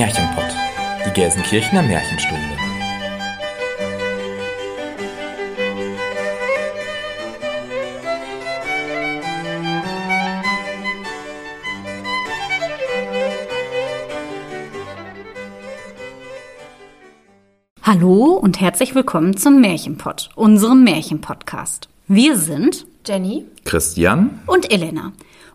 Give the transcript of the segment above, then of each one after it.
Märchenpott, die Gelsenkirchener Märchenstunde. Hallo und herzlich willkommen zum Märchenpott, unserem Märchenpodcast. Wir sind Jenny Christian und Elena.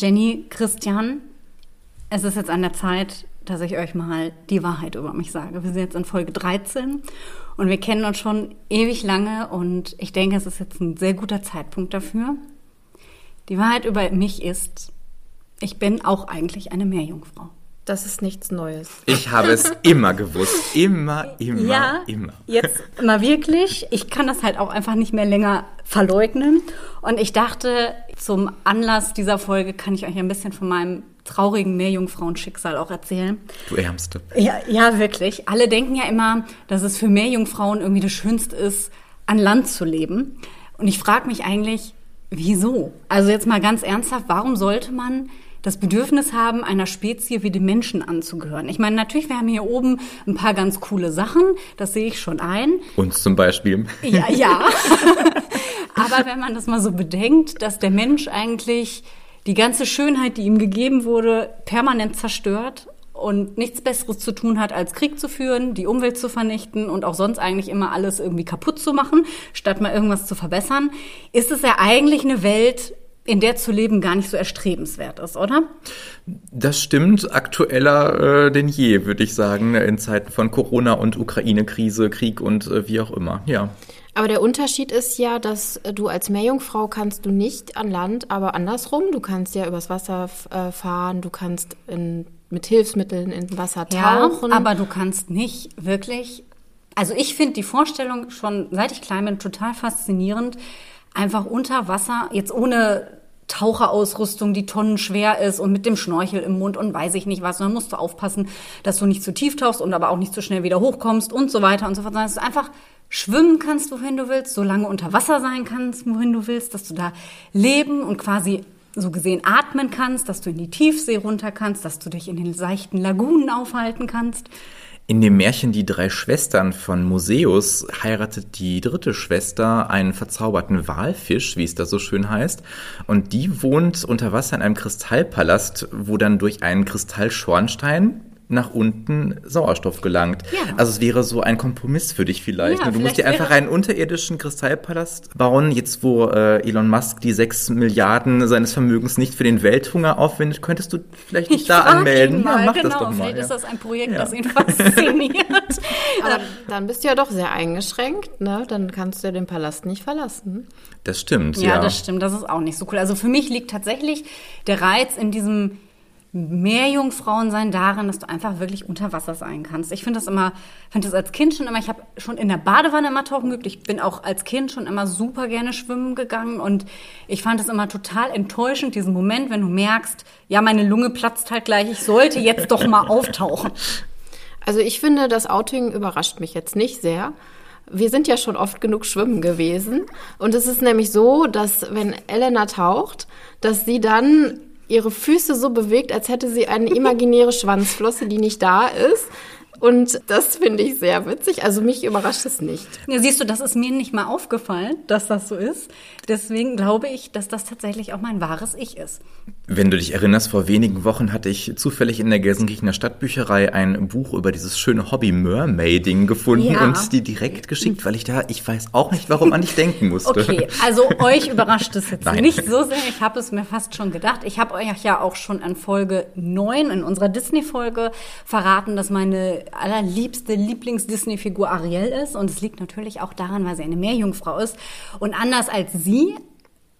Jenny, Christian, es ist jetzt an der Zeit, dass ich euch mal die Wahrheit über mich sage. Wir sind jetzt in Folge 13 und wir kennen uns schon ewig lange und ich denke, es ist jetzt ein sehr guter Zeitpunkt dafür. Die Wahrheit über mich ist, ich bin auch eigentlich eine Meerjungfrau. Das ist nichts Neues. Ich habe es immer gewusst. Immer, immer, ja, immer. Jetzt mal wirklich. Ich kann das halt auch einfach nicht mehr länger verleugnen. Und ich dachte, zum Anlass dieser Folge kann ich euch ein bisschen von meinem traurigen Meerjungfrauenschicksal auch erzählen. Du Ärmste. Ja, ja, wirklich. Alle denken ja immer, dass es für Meerjungfrauen irgendwie das Schönste ist, an Land zu leben. Und ich frage mich eigentlich, wieso? Also jetzt mal ganz ernsthaft, warum sollte man das Bedürfnis haben, einer Spezie wie den Menschen anzugehören. Ich meine, natürlich, wir haben hier oben ein paar ganz coole Sachen, das sehe ich schon ein. Uns zum Beispiel. Ja, ja. Aber wenn man das mal so bedenkt, dass der Mensch eigentlich die ganze Schönheit, die ihm gegeben wurde, permanent zerstört und nichts Besseres zu tun hat, als Krieg zu führen, die Umwelt zu vernichten und auch sonst eigentlich immer alles irgendwie kaputt zu machen, statt mal irgendwas zu verbessern, ist es ja eigentlich eine Welt, in der zu leben gar nicht so erstrebenswert ist, oder? Das stimmt, aktueller äh, denn je, würde ich sagen, in Zeiten von Corona und Ukraine-Krise, Krieg und äh, wie auch immer, ja. Aber der Unterschied ist ja, dass äh, du als Meerjungfrau kannst du nicht an Land, aber andersrum. Du kannst ja übers Wasser äh, fahren, du kannst in, mit Hilfsmitteln in Wasser tauchen. Ja, aber du kannst nicht wirklich. Also ich finde die Vorstellung schon, seit ich klein bin, total faszinierend. Einfach unter Wasser, jetzt ohne Taucherausrüstung, die tonnenschwer ist und mit dem Schnorchel im Mund und weiß ich nicht was. Und dann musst du aufpassen, dass du nicht zu tief tauchst und aber auch nicht zu schnell wieder hochkommst und so weiter und so fort. Sondern es ist einfach schwimmen kannst, wohin du willst, so lange unter Wasser sein kannst, wohin du willst, dass du da leben und quasi so gesehen atmen kannst, dass du in die Tiefsee runter kannst, dass du dich in den seichten Lagunen aufhalten kannst. In dem Märchen Die drei Schwestern von Museus heiratet die dritte Schwester einen verzauberten Walfisch, wie es da so schön heißt. Und die wohnt unter Wasser in einem Kristallpalast, wo dann durch einen Kristallschornstein nach unten Sauerstoff gelangt. Ja. Also es wäre so ein Kompromiss für dich vielleicht. Ja, du musst dir einfach einen unterirdischen Kristallpalast bauen. Jetzt, wo äh, Elon Musk die sechs Milliarden seines Vermögens nicht für den Welthunger aufwendet, könntest du vielleicht nicht ich da anmelden. Mal, ja, mach genau, das doch mal. Vielleicht ist das ein Projekt, das ihn fasziniert. Aber dann bist du ja doch sehr eingeschränkt. Ne? Dann kannst du ja den Palast nicht verlassen. Das stimmt, ja. Ja, das stimmt. Das ist auch nicht so cool. Also für mich liegt tatsächlich der Reiz in diesem Meerjungfrauen sein darin, dass du einfach wirklich unter Wasser sein kannst. Ich finde das immer, finde das als Kind schon immer, ich habe schon in der Badewanne immer tauchen geübt. Ich bin auch als Kind schon immer super gerne schwimmen gegangen und ich fand es immer total enttäuschend, diesen Moment, wenn du merkst, ja, meine Lunge platzt halt gleich, ich sollte jetzt doch mal auftauchen. Also ich finde, das Outing überrascht mich jetzt nicht sehr. Wir sind ja schon oft genug schwimmen gewesen. Und es ist nämlich so, dass wenn Elena taucht, dass sie dann ihre Füße so bewegt, als hätte sie eine imaginäre Schwanzflosse, die nicht da ist. Und das finde ich sehr witzig. Also mich überrascht es nicht. Ja, siehst du, das ist mir nicht mal aufgefallen, dass das so ist. Deswegen glaube ich, dass das tatsächlich auch mein wahres Ich ist. Wenn du dich erinnerst, vor wenigen Wochen hatte ich zufällig in der Gelsenkirchener Stadtbücherei ein Buch über dieses schöne Hobby Mermaiding gefunden Ja. und die direkt geschickt, weil ich da, ich weiß auch nicht, warum an dich denken musste. Okay, also euch überrascht es jetzt Nein. nicht so sehr. Ich habe es mir fast schon gedacht. Ich habe euch ja auch schon an Folge 9 in unserer Disney-Folge verraten, dass meine allerliebste Lieblings-Disney-Figur Ariel ist. Und es liegt natürlich auch daran, weil sie eine Meerjungfrau ist. Und anders als sie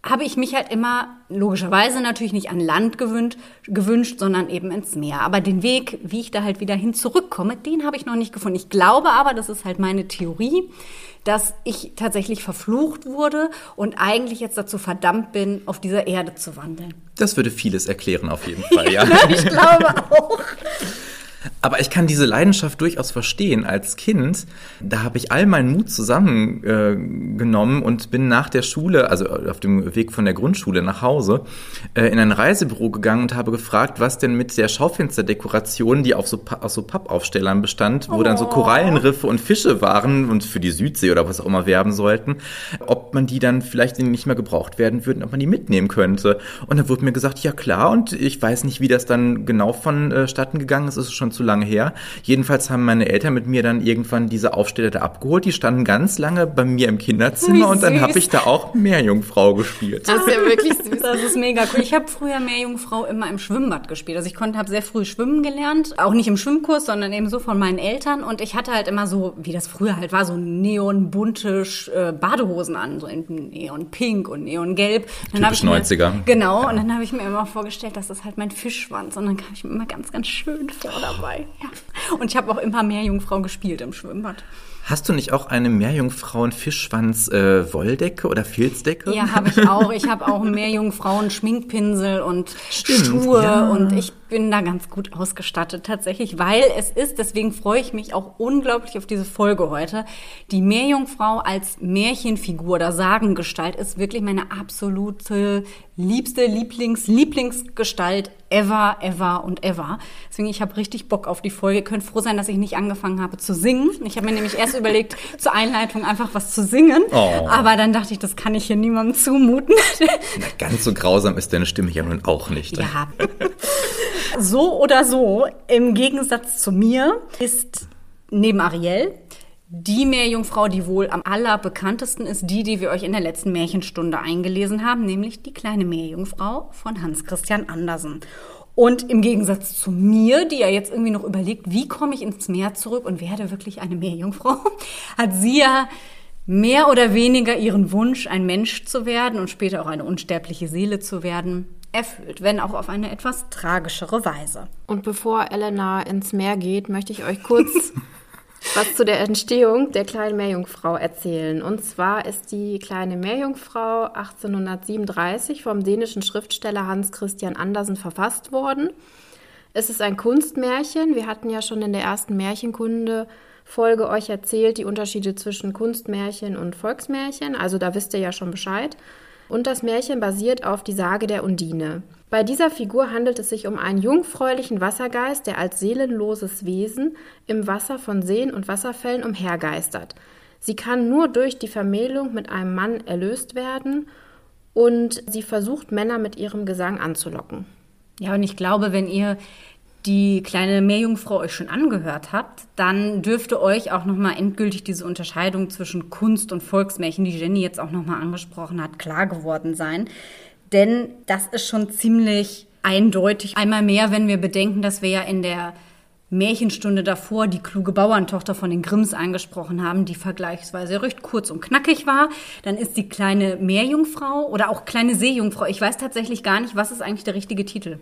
habe ich mich halt immer logischerweise natürlich nicht an Land gewünscht, gewünscht, sondern eben ins Meer. Aber den Weg, wie ich da halt wieder hin zurückkomme, den habe ich noch nicht gefunden. Ich glaube aber, das ist halt meine Theorie, dass ich tatsächlich verflucht wurde und eigentlich jetzt dazu verdammt bin, auf dieser Erde zu wandeln. Das würde vieles erklären, auf jeden Fall, ja. Ich glaube auch. Aber ich kann diese Leidenschaft durchaus verstehen. Als Kind, da habe ich all meinen Mut zusammengenommen äh, und bin nach der Schule, also auf dem Weg von der Grundschule nach Hause, äh, in ein Reisebüro gegangen und habe gefragt, was denn mit der Schaufensterdekoration, die auf so, aus so Pappaufstellern bestand, wo dann so Korallenriffe und Fische waren und für die Südsee oder was auch immer werben sollten, ob man die dann vielleicht nicht mehr gebraucht werden würden, ob man die mitnehmen könnte. Und dann wurde mir gesagt, ja klar, und ich weiß nicht, wie das dann genau vonstatten gegangen ist, es ist schon zu lange her. Jedenfalls haben meine Eltern mit mir dann irgendwann diese Aufsteller da abgeholt. Die standen ganz lange bei mir im Kinderzimmer Wie und dann habe ich da auch Meerjungfrau gespielt. Das ist ja wirklich süß. Das ist mega cool. Ich habe früher Meerjungfrau immer im Schwimmbad gespielt. Also ich konnte, habe sehr früh schwimmen gelernt, auch nicht im Schwimmkurs, sondern eben so von meinen Eltern. Und ich hatte halt immer so, wie das früher halt war, so neonbunte äh, Badehosen an, so in neonpink und neongelb. Dann Typisch ich mir- 90er. Genau. Und dann habe ich mir immer vorgestellt, das ist halt mein Fischschwanz. Und dann kam ich mir immer ganz, ganz schön vor dabei. Ja. Und ich habe auch immer Meerjungfrau gespielt im Schwimmbad. Hast du nicht auch eine Meerjungfrauen-Fischschwanz äh, Wolldecke oder Filzdecke? Ja, habe ich auch. Ich habe auch einen Meerjungfrauen Schminkpinsel und Stimmt, Schuhe ja. und ich bin da ganz gut ausgestattet tatsächlich, weil es ist, deswegen freue ich mich auch unglaublich auf diese Folge heute. Die Meerjungfrau als Märchenfigur oder Sagengestalt ist wirklich meine absolute liebste Lieblings Lieblingsgestalt ever, ever und ever. Deswegen ich habe richtig Bock auf die Folge. Ihr könnt froh sein, dass ich nicht angefangen habe zu singen. Ich habe mir nämlich erst überlegt, zur Einleitung einfach was zu singen, Oh. aber dann dachte ich, das kann ich hier niemandem zumuten. Na, ganz so grausam ist deine Stimme ja nun auch nicht. Ja. So oder so, im Gegensatz zu mir, ist neben Ariel die Meerjungfrau, die wohl am allerbekanntesten ist, die, die wir euch in der letzten Märchenstunde eingelesen haben, nämlich die kleine Meerjungfrau von Hans Christian Andersen. Und im Gegensatz zu mir, die ja jetzt irgendwie noch überlegt, wie komme ich ins Meer zurück und werde wirklich eine Meerjungfrau, hat sie ja mehr oder weniger ihren Wunsch, ein Mensch zu werden und später auch eine unsterbliche Seele zu werden, erfüllt, wenn auch auf eine etwas tragischere Weise. Und bevor Elena ins Meer geht, möchte ich euch kurz was zu der Entstehung der kleinen Meerjungfrau erzählen. Und zwar ist die kleine Meerjungfrau 1837 vom dänischen Schriftsteller Hans Christian Andersen verfasst worden. Es ist ein Kunstmärchen. Wir hatten ja schon in der ersten Märchenkunde Folge euch erzählt, die Unterschiede zwischen Kunstmärchen und Volksmärchen. Also da wisst ihr ja schon Bescheid. Und das Märchen basiert auf die Sage der Undine. Bei dieser Figur handelt es sich um einen jungfräulichen Wassergeist, der als seelenloses Wesen im Wasser von Seen und Wasserfällen umhergeistert. Sie kann nur durch die Vermählung mit einem Mann erlöst werden und sie versucht, Männer mit ihrem Gesang anzulocken. Ja, und ich glaube, wenn ihr die kleine Meerjungfrau euch schon angehört habt, dann dürfte euch auch nochmal endgültig diese Unterscheidung zwischen Kunst und Volksmärchen, die Jenny jetzt auch nochmal angesprochen hat, klar geworden sein. Denn das ist schon ziemlich eindeutig. Einmal mehr, wenn wir bedenken, dass wir ja in der Märchenstunde davor die kluge Bauerntochter von den Grimms angesprochen haben, die vergleichsweise recht kurz und knackig war. Dann ist die kleine Meerjungfrau oder auch kleine Seejungfrau. Ich weiß tatsächlich gar nicht, was ist eigentlich der richtige Titel.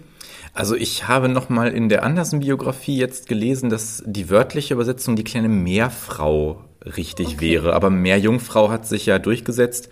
Also ich habe noch mal in der Andersen-Biografie jetzt gelesen, dass die wörtliche Übersetzung die kleine Meerfrau richtig wäre. Aber Meerjungfrau hat sich ja durchgesetzt.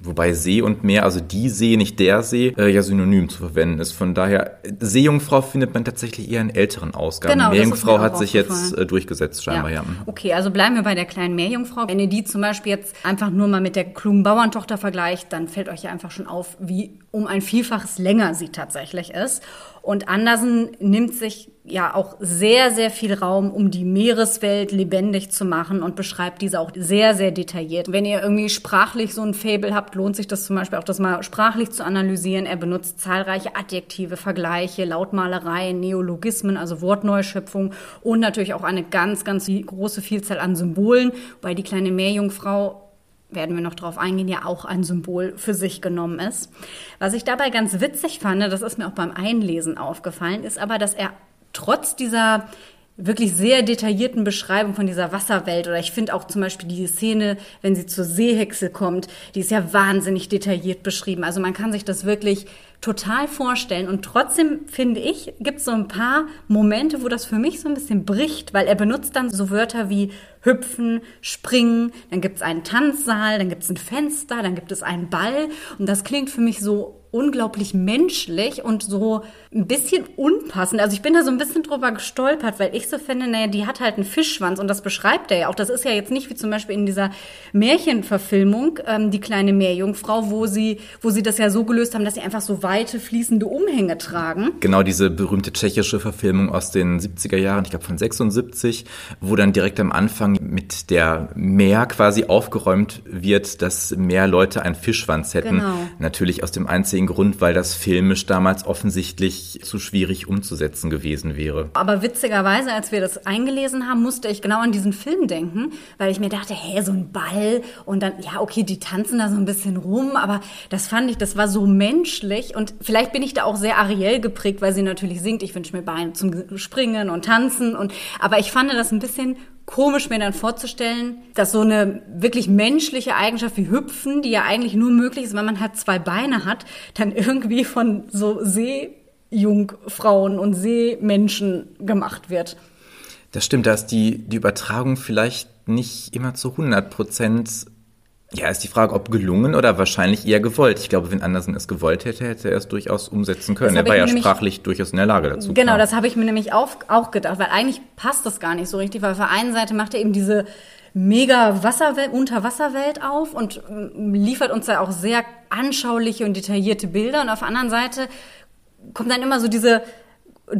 Wobei See und Meer, also die See, nicht der See, äh, ja synonym zu verwenden ist. Von daher, Seejungfrau findet man tatsächlich eher in älteren Ausgaben. Genau, Meerjungfrau hat sich jetzt äh, durchgesetzt, scheinbar, ja. Okay, also bleiben wir bei der kleinen Meerjungfrau. Wenn ihr die zum Beispiel jetzt einfach nur mal mit der klugen Bauerntochter vergleicht, dann fällt euch ja einfach schon auf, wie um ein Vielfaches länger sie tatsächlich ist. Und Andersen nimmt sich ja auch sehr, sehr viel Raum, um die Meereswelt lebendig zu machen und beschreibt diese auch sehr, sehr detailliert. Wenn ihr irgendwie sprachlich so ein Fable habt, lohnt sich das zum Beispiel auch, das mal sprachlich zu analysieren. Er benutzt zahlreiche Adjektive, Vergleiche, Lautmalerei, Neologismen, also Wortneuschöpfung und natürlich auch eine ganz, ganz große Vielzahl an Symbolen, weil die kleine Meerjungfrau werden wir noch drauf eingehen, ja auch ein Symbol für sich genommen ist. Was ich dabei ganz witzig fand, das ist mir auch beim Einlesen aufgefallen, ist aber, dass er trotz dieser wirklich sehr detaillierten Beschreibung von dieser Wasserwelt. Oder ich finde auch zum Beispiel die Szene, wenn sie zur Seehexe kommt, die ist ja wahnsinnig detailliert beschrieben. Also man kann sich das wirklich total vorstellen. Und trotzdem finde ich, gibt es so ein paar Momente, wo das für mich so ein bisschen bricht, weil er benutzt dann so Wörter wie hüpfen, springen, dann gibt es einen Tanzsaal, dann gibt es ein Fenster, dann gibt es einen Ball. Und das klingt für mich so unglaublich menschlich und so ein bisschen unpassend. Also ich bin da so ein bisschen drüber gestolpert, weil ich so finde, naja, die hat halt einen Fischschwanz und das beschreibt er ja auch. Das ist ja jetzt nicht wie zum Beispiel in dieser Märchenverfilmung, ähm, die kleine Meerjungfrau, wo sie, wo sie das ja so gelöst haben, dass sie einfach so weite, fließende Umhänge tragen. Genau, diese berühmte tschechische Verfilmung aus den 70er Jahren, ich glaube von 76, wo dann direkt am Anfang mit der Meer quasi aufgeräumt wird, dass mehr Leute einen Fischschwanz hätten. Genau. Natürlich aus dem einzigen Grund, weil das filmisch damals offensichtlich zu schwierig umzusetzen gewesen wäre. Aber witzigerweise, als wir das eingelesen haben, musste ich genau an diesen Film denken, weil ich mir dachte, hä, so ein Ball und dann, ja, okay, die tanzen da so ein bisschen rum, aber das fand ich, das war so menschlich und vielleicht bin ich da auch sehr Ariel geprägt, weil sie natürlich singt, ich wünsche mir Beine zum Springen und Tanzen und, aber ich fand das ein bisschen komisch mir dann vorzustellen, dass so eine wirklich menschliche Eigenschaft wie Hüpfen, die ja eigentlich nur möglich ist, wenn man halt zwei Beine hat, dann irgendwie von so Seejungfrauen und Seemenschen gemacht wird. Das stimmt, da ist die, die Übertragung vielleicht nicht immer zu 100 Prozent. Ja, ist die Frage, ob gelungen oder wahrscheinlich eher gewollt. Ich glaube, wenn Andersen es gewollt hätte, hätte er es durchaus umsetzen können. Er war ja sprachlich durchaus in der Lage dazu. Genau, klar. das habe ich mir nämlich auch, auch gedacht, weil eigentlich passt das gar nicht so richtig, weil auf der einen Seite macht er eben diese mega Wasserwelt, Unterwasserwelt auf und mm, liefert uns da auch sehr anschauliche und detaillierte Bilder und auf der anderen Seite kommt dann immer so diese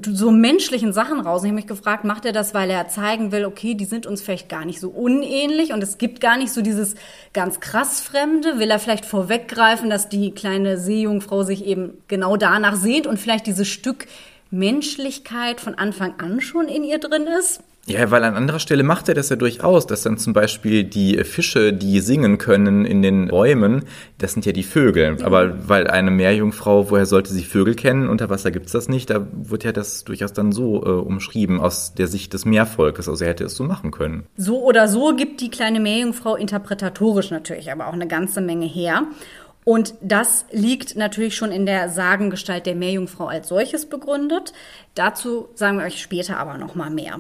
so menschlichen Sachen raus. Und ich habe mich gefragt, macht er das, weil er zeigen will, okay, die sind uns vielleicht gar nicht so unähnlich und es gibt gar nicht so dieses ganz krass Fremde? Will er vielleicht vorweggreifen, dass die kleine Seejungfrau sich eben genau danach sehnt und vielleicht dieses Stück Menschlichkeit von Anfang an schon in ihr drin ist? Ja, weil an anderer Stelle macht er das ja durchaus, dass dann zum Beispiel die Fische, die singen können in den Bäumen, das sind ja die Vögel. Aber weil eine Meerjungfrau, woher sollte sie Vögel kennen? Unter Wasser gibt's das nicht. Da wird ja das durchaus dann so äh, umschrieben aus der Sicht des Meervolkes. Also er hätte es so machen können. So oder so gibt die kleine Meerjungfrau interpretatorisch natürlich aber auch eine ganze Menge her. Und das liegt natürlich schon in der Sagengestalt der Meerjungfrau als solches begründet. Dazu sagen wir euch später aber noch mal mehr.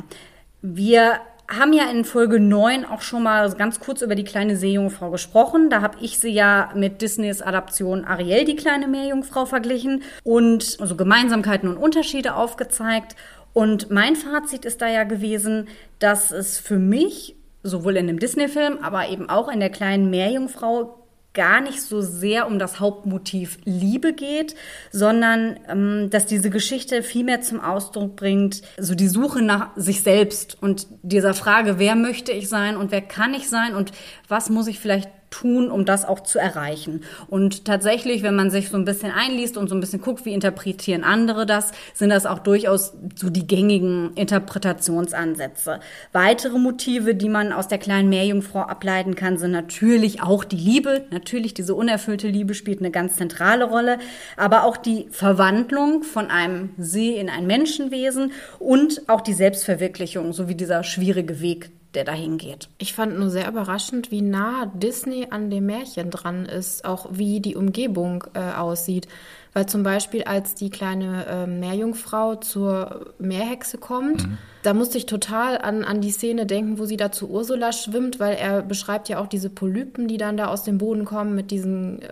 Wir haben ja in Folge 9 auch schon mal ganz kurz über die kleine Seejungfrau gesprochen. Da habe ich sie ja mit Disneys Adaption Ariel, die kleine Meerjungfrau, verglichen und also Gemeinsamkeiten und Unterschiede aufgezeigt. Und mein Fazit ist da ja gewesen, dass es für mich sowohl in dem Disney-Film, aber eben auch in der kleinen Meerjungfrau gar nicht so sehr um das Hauptmotiv Liebe geht, sondern ähm, dass diese Geschichte viel mehr zum Ausdruck bringt, so die Suche nach sich selbst und dieser Frage, wer möchte ich sein und wer kann ich sein und was muss ich vielleicht tun, um das auch zu erreichen. Und tatsächlich, wenn man sich so ein bisschen einliest und so ein bisschen guckt, wie interpretieren andere das, sind das auch durchaus so die gängigen Interpretationsansätze. Weitere Motive, die man aus der kleinen Meerjungfrau ableiten kann, sind natürlich auch die Liebe. Natürlich, diese unerfüllte Liebe spielt eine ganz zentrale Rolle, aber auch die Verwandlung von einem See in ein Menschenwesen und auch die Selbstverwirklichung sowie dieser schwierige Weg der dahin geht. Ich fand nur sehr überraschend, wie nah Disney an dem Märchen dran ist, auch wie die Umgebung äh, aussieht. Weil zum Beispiel, als die kleine äh, Meerjungfrau zur Meerhexe kommt, mhm. da musste ich total an, an die Szene denken, wo sie da zu Ursula schwimmt, weil er beschreibt ja auch diese Polypen, die dann da aus dem Boden kommen mit diesen äh,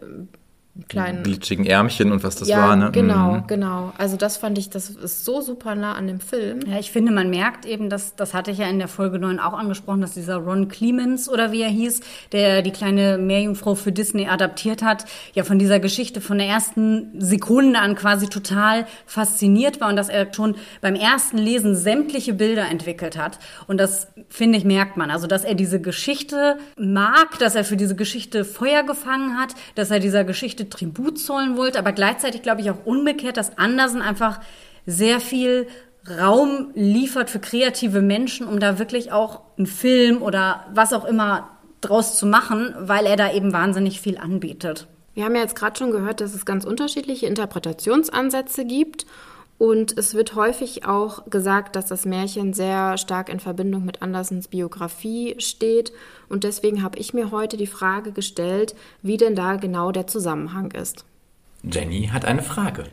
kleinen glitschigen Ärmchen und was das ja, war. Ne? Genau, mhm. genau. Also das fand ich, das ist so super nah an dem Film. Ja, ich finde, man merkt eben, dass das hatte ich ja in der Folge 9 auch angesprochen, dass dieser Ron Clemens oder wie er hieß, der die kleine Meerjungfrau für Disney adaptiert hat, ja von dieser Geschichte von der ersten Sekunde an quasi total fasziniert war und dass er schon beim ersten Lesen sämtliche Bilder entwickelt hat. Und das finde ich merkt man, also dass er diese Geschichte mag, dass er für diese Geschichte Feuer gefangen hat, dass er dieser Geschichte Tribut zollen wollte, aber gleichzeitig glaube ich auch umgekehrt, dass Andersen einfach sehr viel Raum liefert für kreative Menschen, um da wirklich auch einen Film oder was auch immer draus zu machen, weil er da eben wahnsinnig viel anbietet. Wir haben ja jetzt gerade schon gehört, dass es ganz unterschiedliche Interpretationsansätze gibt und es wird häufig auch gesagt, dass das Märchen sehr stark in Verbindung mit Andersens Biografie steht. Und deswegen habe ich mir heute die Frage gestellt, wie denn da genau der Zusammenhang ist. Jenny hat eine Frage.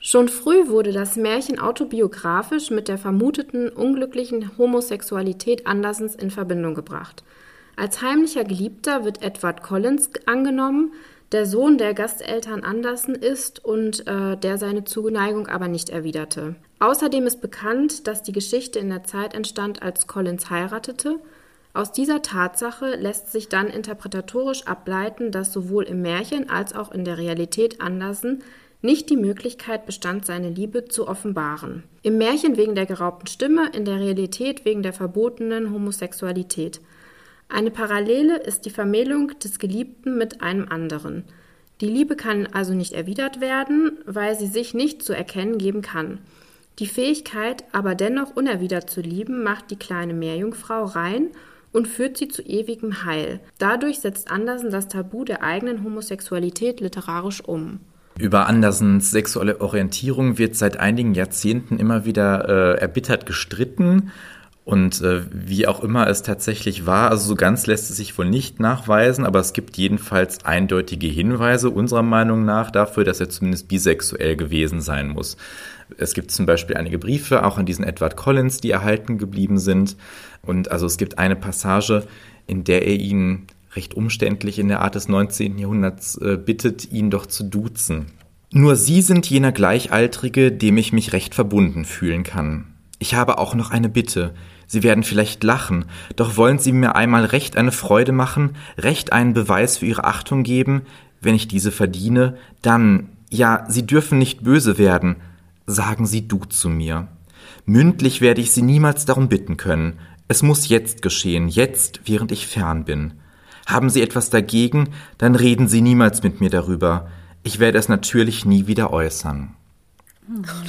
Schon früh wurde das Märchen autobiografisch mit der vermuteten unglücklichen Homosexualität Andersens in Verbindung gebracht. Als heimlicher Geliebter wird Edward Collins angenommen, der Sohn der Gasteltern Anderson ist und äh, der seine Zuneigung aber nicht erwiderte. Außerdem ist bekannt, dass die Geschichte in der Zeit entstand, als Collins heiratete. Aus dieser Tatsache lässt sich dann interpretatorisch ableiten, dass sowohl im Märchen als auch in der Realität Anderson nicht die Möglichkeit bestand, seine Liebe zu offenbaren. Im Märchen wegen der geraubten Stimme, in der Realität wegen der verbotenen Homosexualität. Eine Parallele ist die Vermählung des Geliebten mit einem anderen. Die Liebe kann also nicht erwidert werden, weil sie sich nicht zu erkennen geben kann. Die Fähigkeit, aber dennoch unerwidert zu lieben, macht die kleine Meerjungfrau rein und führt sie zu ewigem Heil. Dadurch setzt Andersen das Tabu der eigenen Homosexualität literarisch um. Über Andersens sexuelle Orientierung wird seit einigen Jahrzehnten immer wieder äh, erbittert gestritten. Und äh, wie auch immer es tatsächlich war, also so ganz lässt es sich wohl nicht nachweisen, aber es gibt jedenfalls eindeutige Hinweise unserer Meinung nach dafür, dass er zumindest bisexuell gewesen sein muss. Es gibt zum Beispiel einige Briefe, auch an diesen Edward Collins, die erhalten geblieben sind. Und also es gibt eine Passage, in der er ihn recht umständlich in der Art des 19. Jahrhunderts äh, bittet, ihn doch zu duzen. Nur Sie sind jener Gleichaltrige, dem ich mich recht verbunden fühlen kann. Ich habe auch noch eine Bitte. Sie werden vielleicht lachen, doch wollen Sie mir einmal recht eine Freude machen, recht einen Beweis für Ihre Achtung geben, wenn ich diese verdiene, dann, ja, Sie dürfen nicht böse werden, sagen Sie du zu mir. Mündlich werde ich Sie niemals darum bitten können. Es muss jetzt geschehen, jetzt, während ich fern bin. Haben Sie etwas dagegen, dann reden Sie niemals mit mir darüber. Ich werde es natürlich nie wieder äußern.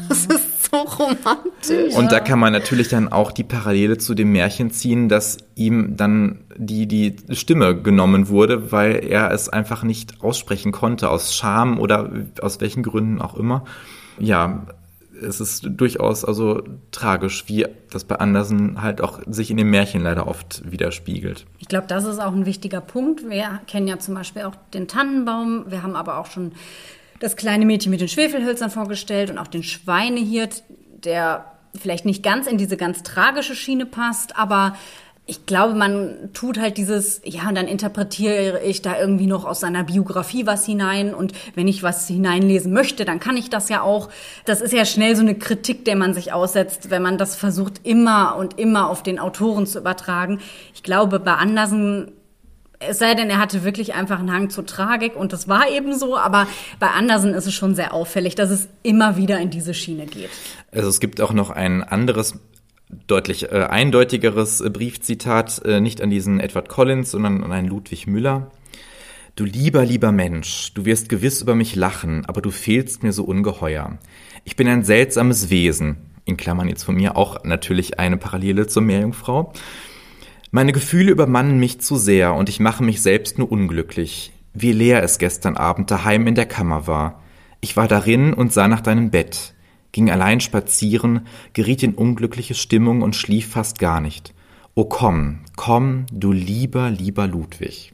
Das ist so romantisch. Und da kann man natürlich dann auch die Parallele zu dem Märchen ziehen, dass ihm dann die, die Stimme genommen wurde, weil er es einfach nicht aussprechen konnte, aus Scham oder aus welchen Gründen auch immer. Ja, es ist durchaus also tragisch, wie das bei Andersen halt auch sich in dem Märchen leider oft widerspiegelt. Ich glaube, das ist auch ein wichtiger Punkt. Wir kennen ja zum Beispiel auch den Tannenbaum. Wir haben aber auch schon das kleine Mädchen mit den Schwefelhölzern vorgestellt und auch den Schweinehirt, der vielleicht nicht ganz in diese ganz tragische Schiene passt, aber ich glaube, man tut halt dieses, ja, und dann interpretiere ich da irgendwie noch aus seiner Biografie was hinein und wenn ich was hineinlesen möchte, dann kann ich das ja auch. Das ist ja schnell so eine Kritik, der man sich aussetzt, wenn man das versucht, immer und immer auf den Autoren zu übertragen. Ich glaube, bei Andersen es sei denn, er hatte wirklich einfach einen Hang zur Tragik und das war eben so, aber bei Andersen ist es schon sehr auffällig, dass es immer wieder in diese Schiene geht. Also es gibt auch noch ein anderes deutlich äh, eindeutigeres äh, Briefzitat, äh, nicht an diesen Edward Collins, sondern an einen Ludwig Müller. Du lieber, lieber Mensch, du wirst gewiss über mich lachen, aber du fehlst mir so ungeheuer. Ich bin ein seltsames Wesen, in Klammern jetzt von mir auch natürlich eine Parallele zur Meerjungfrau. Meine Gefühle übermannen mich zu sehr und ich mache mich selbst nur unglücklich. Wie leer es gestern Abend daheim in der Kammer war. Ich war darin und sah nach deinem Bett. ging allein spazieren, geriet in unglückliche Stimmung und schlief fast gar nicht. O komm, komm, du lieber, lieber Ludwig.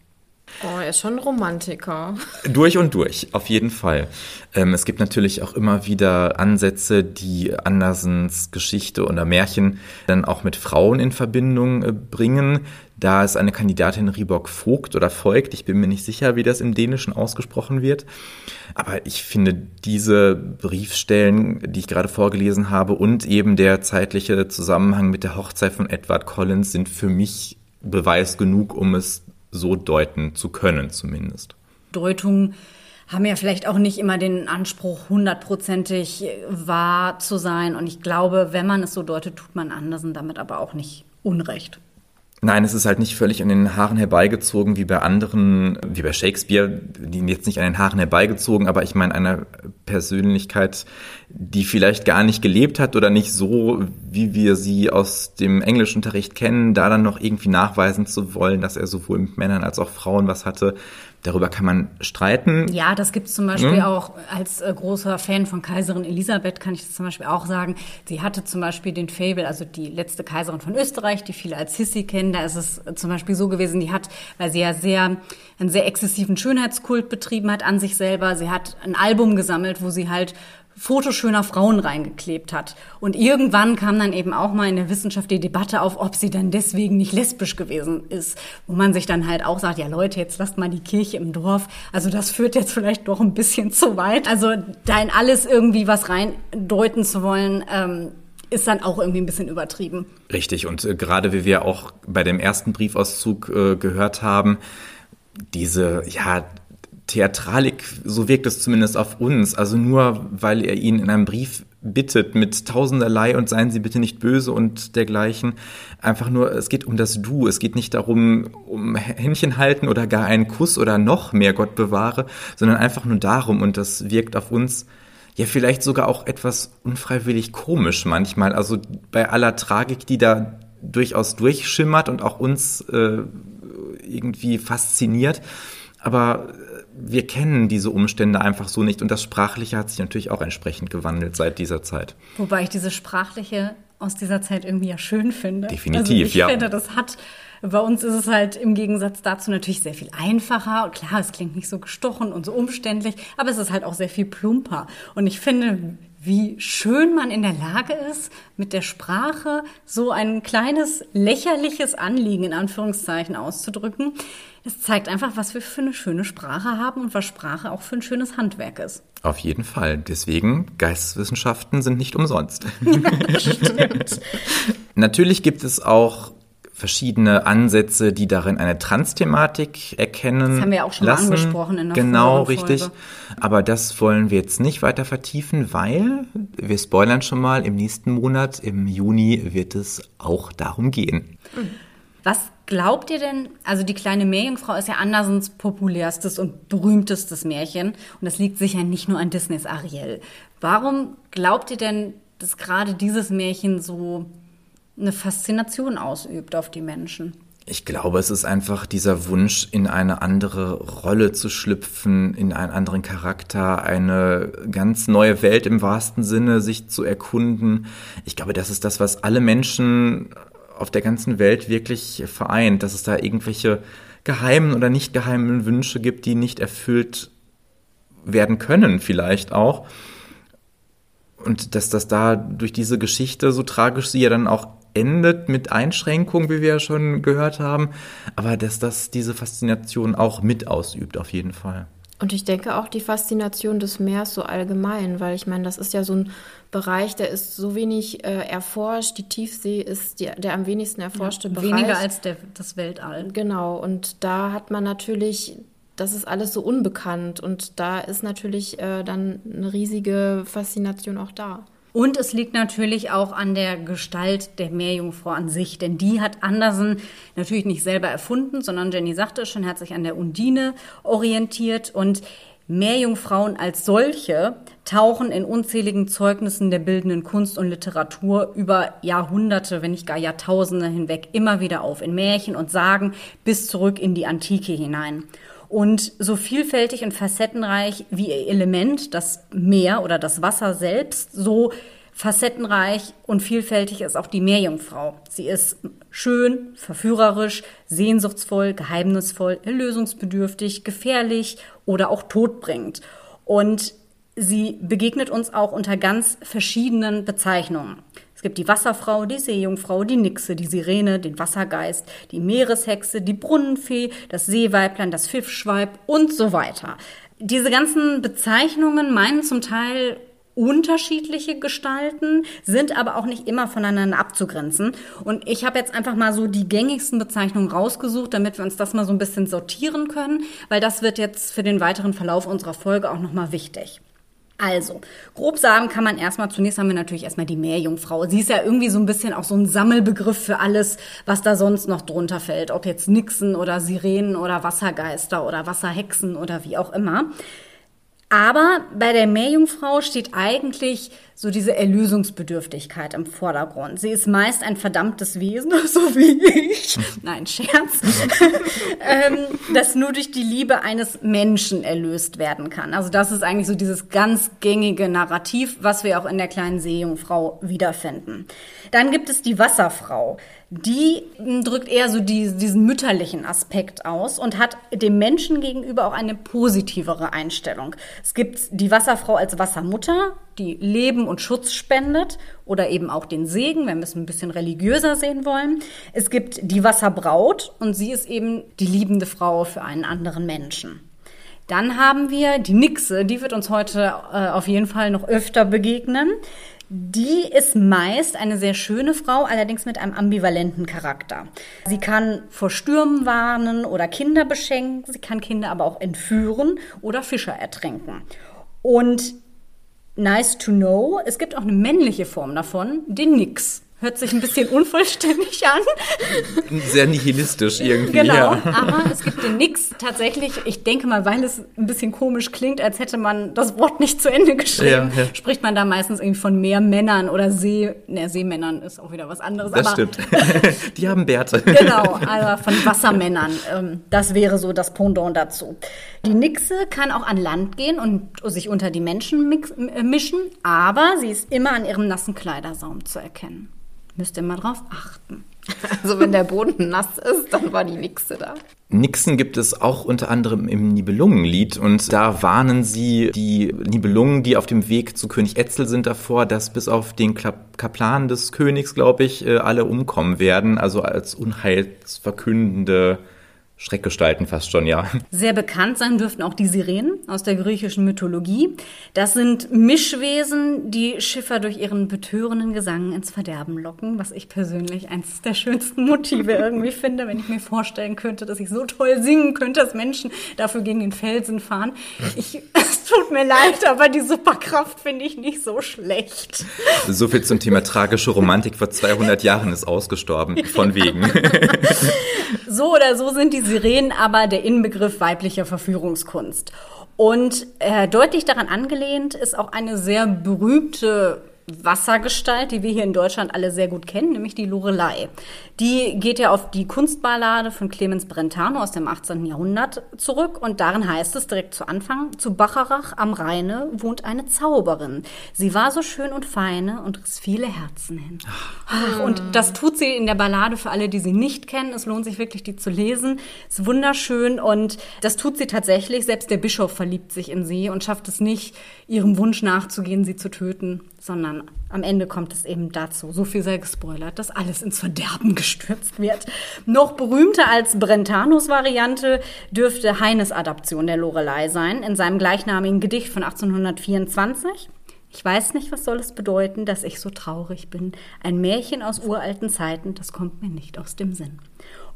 Oh, er ist schon ein Romantiker. Durch und durch, auf jeden Fall. Ähm, es gibt natürlich auch immer wieder Ansätze, die Andersens Geschichte oder Märchen dann auch mit Frauen in Verbindung äh, bringen. Da ist eine Kandidatin Riborg Vogt oder Voigt. Ich bin mir nicht sicher, wie das im Dänischen ausgesprochen wird. Aber ich finde diese Briefstellen, die ich gerade vorgelesen habe und eben der zeitliche Zusammenhang mit der Hochzeit von Edward Collins sind für mich Beweis genug, um es so deuten zu können zumindest. Deutungen haben ja vielleicht auch nicht immer den Anspruch, hundertprozentig wahr zu sein. Und ich glaube, wenn man es so deutet, tut man Andersen damit aber auch nicht Unrecht. Nein, es ist halt nicht völlig an den Haaren herbeigezogen wie bei anderen, wie bei Shakespeare, die jetzt nicht an den Haaren herbeigezogen, aber ich meine eine Persönlichkeit, die vielleicht gar nicht gelebt hat oder nicht so, wie wir sie aus dem Englischunterricht kennen, da dann noch irgendwie nachweisen zu wollen, dass er sowohl mit Männern als auch Frauen was hatte, Darüber kann man streiten. Ja, das gibt es zum Beispiel mhm. auch als äh, großer Fan von Kaiserin Elisabeth, kann ich das zum Beispiel auch sagen. Sie hatte zum Beispiel den Fable, also die letzte Kaiserin von Österreich, die viele als Sissi kennen. Da ist es zum Beispiel so gewesen, die hat, weil sie ja sehr, einen sehr exzessiven Schönheitskult betrieben hat an sich selber, sie hat ein Album gesammelt, wo sie halt Fotos schöner Frauen reingeklebt hat. Und irgendwann kam dann eben auch mal in der Wissenschaft die Debatte auf, ob sie dann deswegen nicht lesbisch gewesen ist. Wo man sich dann halt auch sagt, ja Leute, jetzt lasst mal die Kirche im Dorf. Also das führt jetzt vielleicht doch ein bisschen zu weit. Also da in alles irgendwie was reindeuten zu wollen, ähm, ist dann auch irgendwie ein bisschen übertrieben. Richtig. Und äh, gerade wie wir auch bei dem ersten Briefauszug äh, gehört haben, diese, ja, Theatralik, so wirkt es zumindest auf uns. Also nur weil er ihn in einem Brief bittet mit tausenderlei und seien Sie bitte nicht böse und dergleichen. Einfach nur, es geht um das Du. Es geht nicht darum, um Händchen halten oder gar einen Kuss oder noch mehr Gott bewahre, sondern einfach nur darum und das wirkt auf uns ja vielleicht sogar auch etwas unfreiwillig komisch manchmal. Also bei aller Tragik, die da durchaus durchschimmert und auch uns äh, irgendwie fasziniert. Aber wir kennen diese Umstände einfach so nicht und das Sprachliche hat sich natürlich auch entsprechend gewandelt seit dieser Zeit. Wobei ich diese Sprachliche aus dieser Zeit irgendwie ja schön finde. Definitiv, also ich ja. Ich finde, das hat, bei uns ist es halt im Gegensatz dazu natürlich sehr viel einfacher. Und klar, es klingt nicht so gestochen und so umständlich, aber es ist halt auch sehr viel plumper. Und ich finde, wie schön man in der Lage ist, mit der Sprache so ein kleines lächerliches Anliegen in Anführungszeichen auszudrücken. Es zeigt einfach, was wir für eine schöne Sprache haben und was Sprache auch für ein schönes Handwerk ist. Auf jeden Fall. Deswegen, Geisteswissenschaften sind nicht umsonst. Stimmt. Natürlich gibt es auch verschiedene Ansätze, die darin eine Trans-Thematik erkennen. Das haben wir auch schon lassen. mal angesprochen in der Genau, richtig. Aber das wollen wir jetzt nicht weiter vertiefen, weil wir spoilern schon mal, im nächsten Monat, im Juni, wird es auch darum gehen. Was glaubt ihr denn, also die kleine Meerjungfrau ist ja Andersens populärstes und berühmtestes Märchen und das liegt sicher nicht nur an Disneys Ariel. Warum glaubt ihr denn, dass gerade dieses Märchen so eine Faszination ausübt auf die Menschen? Ich glaube, es ist einfach dieser Wunsch, in eine andere Rolle zu schlüpfen, in einen anderen Charakter, eine ganz neue Welt im wahrsten Sinne sich zu erkunden. Ich glaube, das ist das, was alle Menschen auf der ganzen Welt wirklich vereint, dass es da irgendwelche geheimen oder nicht geheimen Wünsche gibt, die nicht erfüllt werden können, vielleicht auch. Und dass das da durch diese Geschichte, so tragisch sie ja dann auch endet, mit Einschränkungen, wie wir ja schon gehört haben, aber dass das diese Faszination auch mit ausübt, auf jeden Fall. Und ich denke auch die Faszination des Meeres so allgemein, weil ich meine, das ist ja so ein Bereich, der ist so wenig äh, erforscht. Die Tiefsee ist die, der am wenigsten erforschte ja, Bereich. Weniger als der, das Weltall. Genau, und da hat man natürlich, das ist alles so unbekannt und da ist natürlich äh, dann eine riesige Faszination auch da. Und es liegt natürlich auch an der Gestalt der Meerjungfrau an sich, denn die hat Andersen natürlich nicht selber erfunden, sondern Jenny sagte schon, hat sich an der Undine orientiert und Meerjungfrauen als solche tauchen in unzähligen Zeugnissen der bildenden Kunst und Literatur über Jahrhunderte, wenn nicht gar Jahrtausende hinweg immer wieder auf, in Märchen und Sagen bis zurück in die Antike hinein. Und so vielfältig und facettenreich wie ihr Element, das Meer oder das Wasser selbst, so facettenreich und vielfältig ist auch die Meerjungfrau. Sie ist schön, verführerisch, sehnsuchtsvoll, geheimnisvoll, erlösungsbedürftig, gefährlich oder auch todbringend. Und sie begegnet uns auch unter ganz verschiedenen Bezeichnungen. Es gibt die Wasserfrau, die Seejungfrau, die Nixe, die Sirene, den Wassergeist, die Meereshexe, die Brunnenfee, das Seeweiblein, das Pfiffschweib und so weiter. Diese ganzen Bezeichnungen meinen zum Teil unterschiedliche Gestalten, sind aber auch nicht immer voneinander abzugrenzen. Und ich habe jetzt einfach mal so die gängigsten Bezeichnungen rausgesucht, damit wir uns das mal so ein bisschen sortieren können, weil das wird jetzt für den weiteren Verlauf unserer Folge auch nochmal wichtig. Also, grob sagen kann man erstmal, zunächst haben wir natürlich erstmal die Meerjungfrau. Sie ist ja irgendwie so ein bisschen auch so ein Sammelbegriff für alles, was da sonst noch drunter fällt. Ob jetzt Nixen oder Sirenen oder Wassergeister oder Wasserhexen oder wie auch immer. Aber bei der Meerjungfrau steht eigentlich so diese Erlösungsbedürftigkeit im Vordergrund. Sie ist meist ein verdammtes Wesen, so wie ich. Nein, Scherz. ähm, das nur durch die Liebe eines Menschen erlöst werden kann. Also das ist eigentlich so dieses ganz gängige Narrativ, was wir auch in der kleinen Seejungfrau wiederfinden. Dann gibt es die Wasserfrau die drückt eher so die, diesen mütterlichen Aspekt aus und hat dem Menschen gegenüber auch eine positivere Einstellung. Es gibt die Wasserfrau als Wassermutter, die Leben und Schutz spendet oder eben auch den Segen, wenn wir es ein bisschen religiöser sehen wollen. Es gibt die Wasserbraut und sie ist eben die liebende Frau für einen anderen Menschen. Dann haben wir die Nixe, die wird uns heute äh, auf jeden Fall noch öfter begegnen. Die ist meist eine sehr schöne Frau, allerdings mit einem ambivalenten Charakter. Sie kann vor Stürmen warnen oder Kinder beschenken, sie kann Kinder aber auch entführen oder Fischer ertränken. Und nice to know, es gibt auch eine männliche Form davon, den Nix. Hört sich ein bisschen unvollständig an. Sehr nihilistisch irgendwie. Genau, ja. aber es gibt den Nix tatsächlich, ich denke mal, weil es ein bisschen komisch klingt, als hätte man das Wort nicht zu Ende geschrieben, ja, ja. spricht man da meistens irgendwie von mehr Männern oder See, ne, Seemännern ist auch wieder was anderes. Das aber, stimmt. Die haben Bärte. Genau, also von Wassermännern. Ähm, das wäre so das Pendant dazu. Die Nixe kann auch an Land gehen und sich unter die Menschen äh, mischen, aber sie ist immer an ihrem nassen Kleidersaum zu erkennen. Müsst ihr mal drauf achten. Also wenn der Boden nass ist, dann war die Nixe da. Nixen gibt es auch unter anderem im Nibelungenlied und da warnen sie die Nibelungen, die auf dem Weg zu König Etzel sind, davor, dass bis auf den Kaplan des Königs, glaube ich, äh, alle umkommen werden, also als unheilsverkündende Schreckgestalten fast schon, ja. Sehr bekannt sein dürften auch die Sirenen aus der griechischen Mythologie. Das sind Mischwesen, die Schiffer durch ihren betörenden Gesang ins Verderben locken, was ich persönlich eines der schönsten Motive irgendwie finde, wenn ich mir vorstellen könnte, dass ich so toll singen könnte, dass Menschen dafür gegen den Felsen fahren. Ich, es tut mir leid, aber die Superkraft finde ich nicht so schlecht. So viel zum Thema tragische Romantik vor 200 Jahren ist ausgestorben, von wegen. so oder so sind die Sirenen aber der Inbegriff weiblicher Verführungskunst. Und äh, deutlich daran angelehnt ist auch eine sehr berühmte Wassergestalt, die wir hier in Deutschland alle sehr gut kennen, nämlich die Lorelei. Die geht ja auf die Kunstballade von Clemens Brentano aus dem 18. Jahrhundert zurück und darin heißt es direkt zu Anfang, zu Bacharach am Rheine wohnt eine Zauberin. Sie war so schön und feine und riss viele Herzen hin. Ach, und das tut sie in der Ballade für alle, die sie nicht kennen. Es lohnt sich wirklich, die zu lesen. Ist wunderschön und das tut sie tatsächlich. Selbst der Bischof verliebt sich in sie und schafft es nicht, ihrem Wunsch nachzugehen, sie zu töten, sondern am Ende kommt es eben dazu, so viel sei gespoilert, dass alles ins Verderben gestürzt wird. Noch berühmter als Brentanos Variante dürfte Heines Adaption der Lorelei sein, in seinem gleichnamigen Gedicht von 1824. Ich weiß nicht, was soll es bedeuten, dass ich so traurig bin. Ein Märchen aus uralten Zeiten, das kommt mir nicht aus dem Sinn.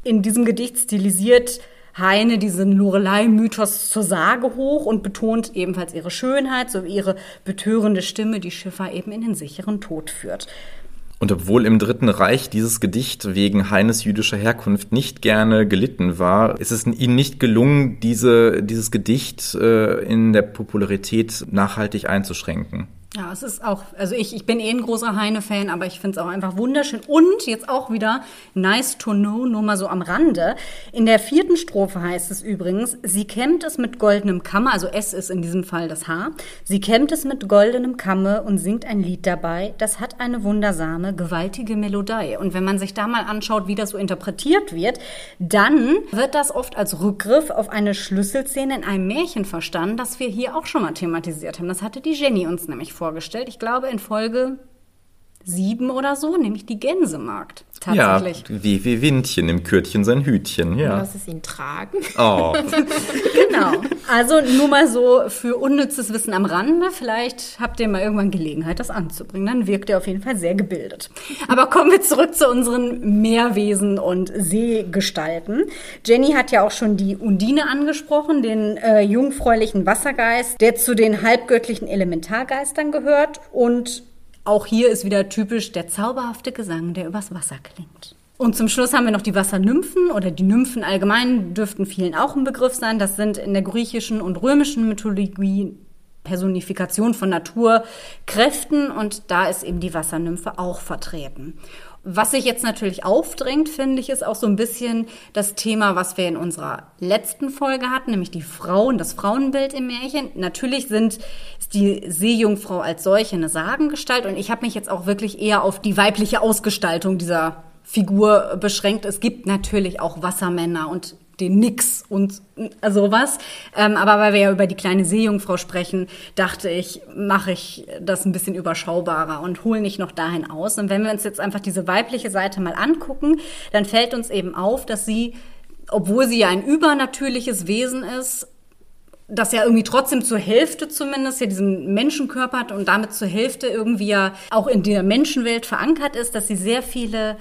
In diesem Gedicht stilisiert Heine diesen Lorelei-Mythos zur Sage hoch und betont ebenfalls ihre Schönheit sowie ihre betörende Stimme, die Schiffer eben in den sicheren Tod führt. Und obwohl im Dritten Reich dieses Gedicht wegen Heines jüdischer Herkunft nicht gerne gelitten war, ist es ihnen nicht gelungen, diese, dieses Gedicht äh, in der Popularität nachhaltig einzuschränken. Ja, es ist auch, also ich, ich bin eh ein großer Heine-Fan, aber ich finde es auch einfach wunderschön. Und jetzt auch wieder nice to know, nur mal so am Rande. In der vierten Strophe heißt es übrigens, sie kämmt es mit goldenem Kamme, also S ist in diesem Fall das H, sie kämmt es mit goldenem Kamme und singt ein Lied dabei, das hat eine wundersame, gewaltige Melodie. Und wenn man sich da mal anschaut, wie das so interpretiert wird, dann wird das oft als Rückgriff auf eine Schlüsselszene in einem Märchen verstanden, das wir hier auch schon mal thematisiert haben. Das hatte die Jenny uns nämlich vorgestellt. Ich glaube in Folge sieben oder so, nämlich die Gänsemarkt. Tatsächlich. Ja, wie, wie Windchen im Kürtchen sein Hütchen, ja. Lass es ihn tragen. Oh. genau. Also nur mal so für unnützes Wissen am Rande. Vielleicht habt ihr mal irgendwann Gelegenheit, das anzubringen. Dann wirkt ihr auf jeden Fall sehr gebildet. Aber kommen wir zurück zu unseren Meerwesen und Seegestalten. Jenny hat ja auch schon die Undine angesprochen, den äh, jungfräulichen Wassergeist, der zu den halbgöttlichen Elementargeistern gehört und auch hier ist wieder typisch der zauberhafte Gesang, der übers Wasser klingt. Und zum Schluss haben wir noch die Wassernymphen oder die Nymphen allgemein dürften vielen auch ein Begriff sein. Das sind in der griechischen und römischen Mythologie Personifikation von Naturkräften und da ist eben die Wassernymphe auch vertreten. Was sich jetzt natürlich aufdrängt, finde ich, ist auch so ein bisschen das Thema, was wir in unserer letzten Folge hatten, nämlich die Frauen, das Frauenbild im Märchen. Natürlich sind ist die Seejungfrau als solche eine Sagengestalt und ich habe mich jetzt auch wirklich eher auf die weibliche Ausgestaltung dieser Figur beschränkt. Es gibt natürlich auch Wassermänner und den Nix und also was. Ähm, aber weil wir ja über die kleine Seejungfrau sprechen, dachte ich, mache ich das ein bisschen überschaubarer und hole nicht noch dahin aus. Und wenn wir uns jetzt einfach diese weibliche Seite mal angucken, dann fällt uns eben auf, dass sie, obwohl sie ja ein übernatürliches Wesen ist, das ja irgendwie trotzdem zur Hälfte zumindest ja diesen Menschenkörper hat und damit zur Hälfte irgendwie ja auch in der Menschenwelt verankert ist, dass sie sehr viele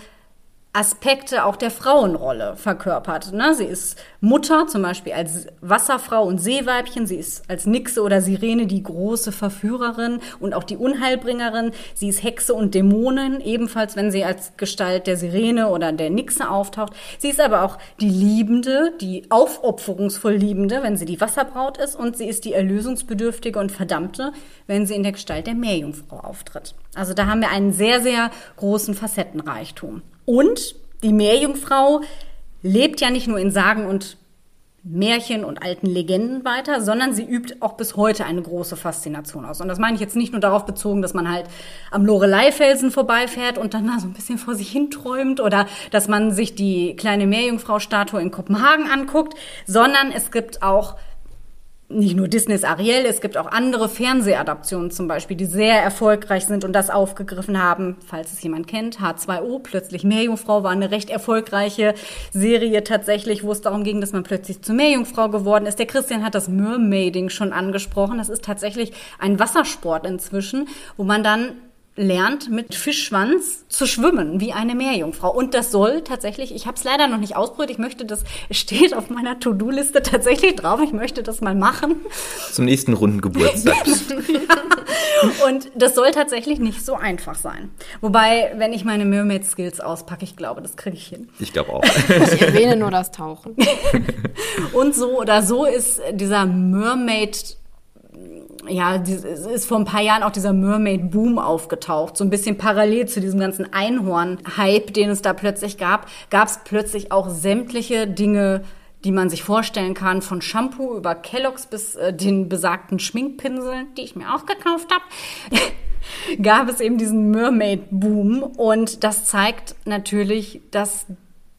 Aspekte auch der Frauenrolle verkörpert. Ne? Sie ist Mutter, zum Beispiel als Wasserfrau und Seeweibchen. Sie ist als Nixe oder Sirene die große Verführerin und auch die Unheilbringerin. Sie ist Hexe und Dämonin, ebenfalls wenn sie als Gestalt der Sirene oder der Nixe auftaucht. Sie ist aber auch die Liebende, die aufopferungsvoll Liebende, wenn sie die Wasserbraut ist. Und sie ist die erlösungsbedürftige und Verdammte, wenn sie in der Gestalt der Meerjungfrau auftritt. Also da haben wir einen sehr, sehr großen Facettenreichtum. Und die Meerjungfrau lebt ja nicht nur in Sagen und Märchen und alten Legenden weiter, sondern sie übt auch bis heute eine große Faszination aus. Und das meine ich jetzt nicht nur darauf bezogen, dass man halt am Lorelei-Felsen vorbeifährt und dann da so ein bisschen vor sich hinträumt oder dass man sich die kleine Meerjungfrau-Statue in Kopenhagen anguckt, sondern es gibt auch nicht nur Disneys Ariel, es gibt auch andere Fernsehadaptionen zum Beispiel, die sehr erfolgreich sind und das aufgegriffen haben, falls es jemand kennt. H2O, plötzlich Meerjungfrau, war eine recht erfolgreiche Serie tatsächlich, wo es darum ging, dass man plötzlich zur Meerjungfrau geworden ist. Der Christian hat das Mermaiding schon angesprochen. Das ist tatsächlich ein Wassersport inzwischen, wo man dann lernt, mit Fischschwanz zu schwimmen, wie eine Meerjungfrau. Und das soll tatsächlich, ich habe es leider noch nicht ausprobiert, ich möchte das, steht auf meiner To-Do-Liste tatsächlich drauf, ich möchte das mal machen. Zum nächsten runden Geburtstag. ja. Und das soll tatsächlich nicht so einfach sein. Wobei, wenn ich meine Mermaid-Skills auspacke, ich glaube, das kriege ich hin. Ich glaube auch. Ich erwähne nur das Tauchen. Und so oder so ist dieser Mermaid ja, es ist vor ein paar Jahren auch dieser Mermaid-Boom aufgetaucht. So ein bisschen parallel zu diesem ganzen Einhorn-Hype, den es da plötzlich gab, gab es plötzlich auch sämtliche Dinge, die man sich vorstellen kann, von Shampoo über Kelloggs bis äh, den besagten Schminkpinseln, die ich mir auch gekauft habe. gab es eben diesen Mermaid-Boom und das zeigt natürlich, dass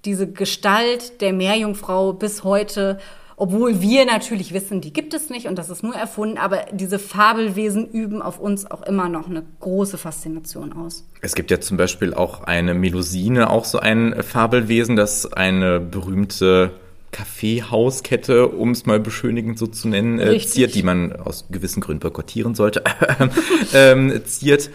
diese Gestalt der Meerjungfrau bis heute obwohl wir natürlich wissen, die gibt es nicht und das ist nur erfunden, aber diese Fabelwesen üben auf uns auch immer noch eine große Faszination aus. Es gibt ja zum Beispiel auch eine Melusine, auch so ein Fabelwesen, das eine berühmte Kaffeehauskette, um es mal beschönigend so zu nennen, äh, ziert, die man aus gewissen Gründen boykottieren sollte, ähm, ziert.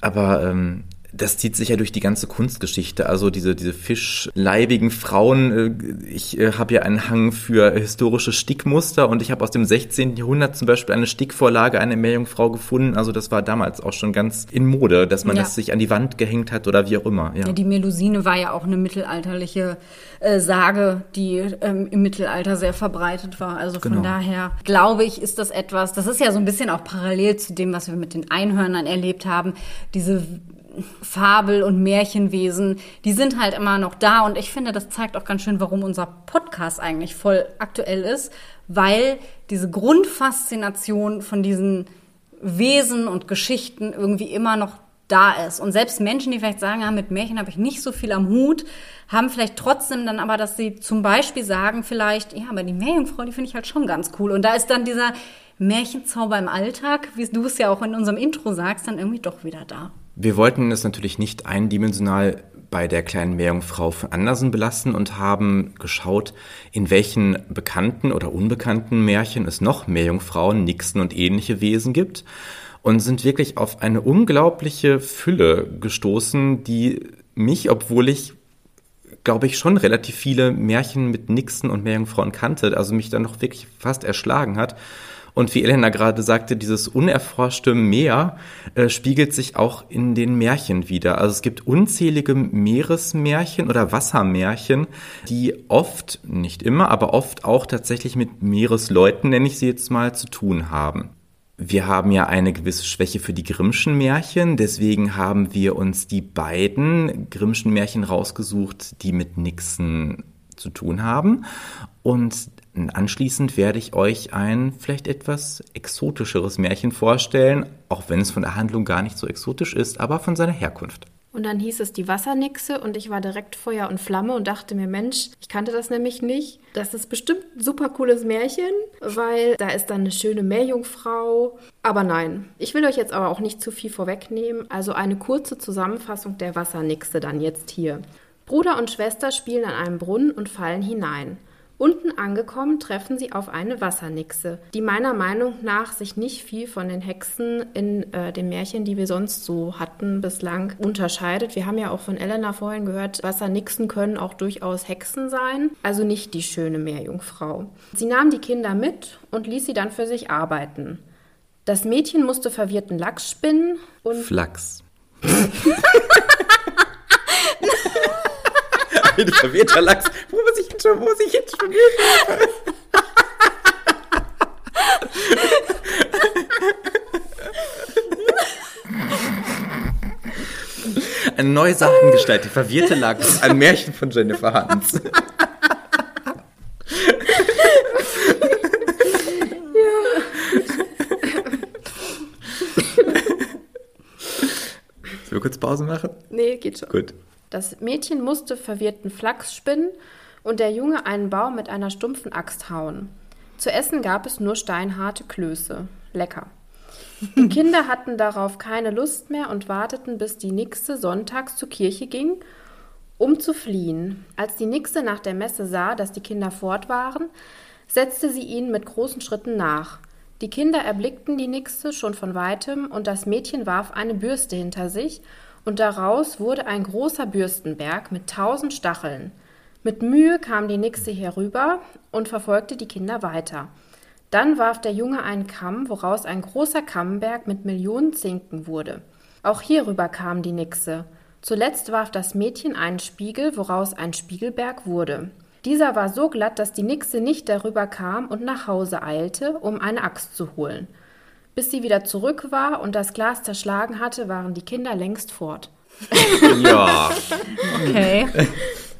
Aber ähm, Das zieht sich ja durch die ganze Kunstgeschichte. Also diese, diese fischleibigen Frauen. Äh, ich äh, habe ja einen Hang für historische Stickmuster und ich habe aus dem 16. Jahrhundert zum Beispiel eine Stickvorlage einer Meerjungfrau gefunden. Also das war damals auch schon ganz in Mode, dass man ja. das sich an die Wand gehängt hat oder wie auch immer. Ja. ja die Melusine war ja auch eine mittelalterliche äh, Sage, die ähm, im Mittelalter sehr verbreitet war. Also von genau. daher glaube ich, ist das etwas, das ist ja so ein bisschen auch parallel zu dem, was wir mit den Einhörnern erlebt haben. Diese Fabel- und Märchenwesen, die sind halt immer noch da. Und ich finde, das zeigt auch ganz schön, warum unser Podcast eigentlich voll aktuell ist, weil diese Grundfaszination von diesen Wesen und Geschichten irgendwie immer noch da ist. Und selbst Menschen, die vielleicht sagen, ja, mit Märchen habe ich nicht so viel am Hut, haben vielleicht trotzdem dann aber, dass sie zum Beispiel sagen vielleicht, ja, aber die Meerjungfrau, die finde ich halt schon ganz cool. Und da ist dann dieser Märchenzauber im Alltag, wie du es ja auch in unserem Intro sagst, dann irgendwie doch wieder da. Wir wollten es natürlich nicht eindimensional bei der kleinen Meerjungfrau von Andersen belassen und haben geschaut, in welchen bekannten oder unbekannten Märchen es noch Meerjungfrauen, Nixen und ähnliche Wesen gibt und sind wirklich auf eine unglaubliche Fülle gestoßen, die mich, obwohl ich glaube ich, schon relativ viele Märchen mit Nixen und Meerjungfrauen kannte, also mich dann noch wirklich fast erschlagen hat. Und wie Elena gerade sagte, dieses unerforschte Meer äh, spiegelt sich auch in den Märchen wieder. Also es gibt unzählige Meeresmärchen oder Wassermärchen, die oft, nicht immer, aber oft auch tatsächlich mit Meeresleuten, nenne ich sie jetzt mal, zu tun haben. Wir haben ja eine gewisse Schwäche für die Grimmschen Märchen, deswegen haben wir uns die beiden Grimmschen Märchen rausgesucht, die mit Nixon zu tun haben. Und anschließend werde ich euch ein vielleicht etwas exotischeres Märchen vorstellen, auch wenn es von der Handlung gar nicht so exotisch ist, aber von seiner Herkunft. Und dann hieß es die Wassernixe und ich war direkt Feuer und Flamme und dachte mir, Mensch, ich kannte das nämlich nicht. Das ist bestimmt ein super cooles Märchen, weil da ist dann eine schöne Meerjungfrau. Aber nein, ich will euch jetzt aber auch nicht zu viel vorwegnehmen. Also eine kurze Zusammenfassung der Wassernixe dann jetzt hier. Bruder und Schwester spielen an einem Brunnen und fallen hinein. Unten angekommen treffen sie auf eine Wassernixe, die meiner Meinung nach sich nicht viel von den Hexen in äh, den Märchen, die wir sonst so hatten bislang, unterscheidet. Wir haben ja auch von Elena vorhin gehört, Wassernixen können auch durchaus Hexen sein, also nicht die schöne Meerjungfrau. Sie nahm die Kinder mit und ließ sie dann für sich arbeiten. Das Mädchen musste verwirrten Lachs spinnen und. Flachs. Ein verwirrter Lachs. Wo muss ich jetzt schon, wo muss ich jetzt schon? Eine neue Sachengestalt, die verwirrte Lachs. Ein Märchen von Jennifer Hans. Sollen wir kurz Pause machen? Nee, geht schon. Gut. Das Mädchen musste verwirrten Flachs spinnen und der Junge einen Baum mit einer stumpfen Axt hauen. Zu essen gab es nur steinharte Klöße. Lecker. Die Kinder hatten darauf keine Lust mehr und warteten, bis die Nixe sonntags zur Kirche ging, um zu fliehen. Als die Nixe nach der Messe sah, dass die Kinder fort waren, setzte sie ihnen mit großen Schritten nach. Die Kinder erblickten die Nixe schon von weitem und das Mädchen warf eine Bürste hinter sich und daraus wurde ein großer Bürstenberg mit tausend Stacheln. Mit Mühe kam die Nixe herüber und verfolgte die Kinder weiter. Dann warf der Junge einen Kamm, woraus ein großer Kammberg mit Millionen Zinken wurde. Auch hierüber kam die Nixe. Zuletzt warf das Mädchen einen Spiegel, woraus ein Spiegelberg wurde. Dieser war so glatt, dass die Nixe nicht darüber kam und nach Hause eilte, um eine Axt zu holen. Bis sie wieder zurück war und das Glas zerschlagen hatte, waren die Kinder längst fort. Ja. okay.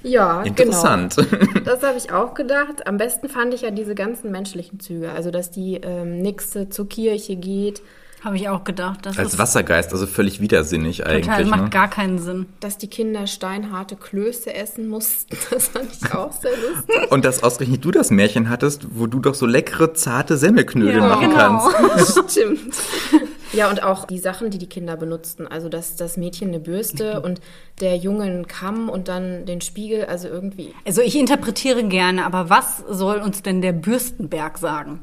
Ja, interessant. Genau. Das habe ich auch gedacht. Am besten fand ich ja diese ganzen menschlichen Züge. Also, dass die ähm, Nixe zur Kirche geht, habe ich auch gedacht. Als Wassergeist, also völlig widersinnig total, eigentlich. Total, macht ne? gar keinen Sinn. Dass die Kinder steinharte Klöße essen mussten, das fand ich auch sehr lustig. Und dass ausgerechnet du das Märchen hattest, wo du doch so leckere, zarte Semmelknödel ja, machen genau. kannst. Stimmt. Ja, und auch die Sachen, die die Kinder benutzten. Also dass das Mädchen eine Bürste und der Junge einen Kamm und dann den Spiegel, also irgendwie. Also ich interpretiere gerne, aber was soll uns denn der Bürstenberg sagen?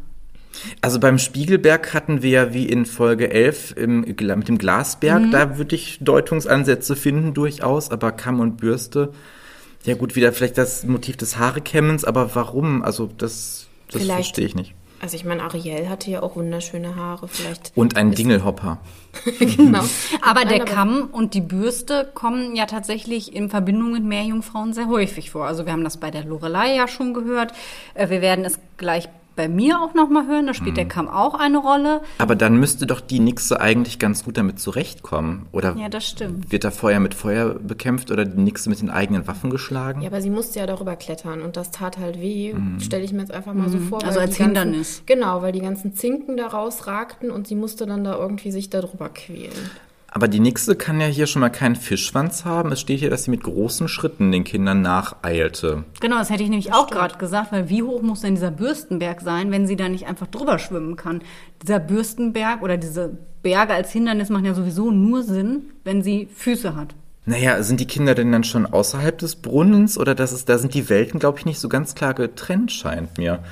Also beim Spiegelberg hatten wir ja wie in Folge 11 im, mit dem Glasberg, Mhm. da würde ich Deutungsansätze finden durchaus, aber Kamm und Bürste, ja gut, wieder vielleicht das Motiv des Haarekämmens, aber warum? Also das, das verstehe ich nicht. Also ich meine, Ariel hatte ja auch wunderschöne Haare. Vielleicht. Und ein Dingelhopper. genau. Aber der Kamm und die Bürste kommen ja tatsächlich in Verbindung mit Meerjungfrauen sehr häufig vor. Also wir haben das bei der Lorelei ja schon gehört. Äh, Wir werden es gleich bei mir auch nochmal hören. Da spielt der Kamm auch eine Rolle. Aber dann müsste doch die Nixe eigentlich ganz gut damit zurechtkommen. Oder Ja, das stimmt. wird da Feuer mit Feuer bekämpft oder die Nixe mit den eigenen Waffen geschlagen? Ja, aber sie musste ja darüber klettern und das tat halt weh. Stelle ich mir jetzt einfach mal so vor. Also als die ganzen, Hindernis. Genau, weil die ganzen Zinken da rausragten und sie musste dann da irgendwie sich darüber quälen. Aber die Nixe kann ja hier schon mal keinen Fischschwanz haben. Es steht hier, dass sie mit großen Schritten den Kindern nacheilte. Genau, das hätte ich nämlich auch gerade gesagt, weil wie hoch muss denn dieser Bürstenberg sein, wenn sie da nicht einfach drüber schwimmen kann? Dieser Bürstenberg oder diese Berge als Hindernis machen ja sowieso nur Sinn, wenn sie Füße hat. Naja, sind die Kinder denn dann schon außerhalb des Brunnens oder das ist, da sind die Welten, glaube ich, nicht so ganz klar getrennt, scheint mir.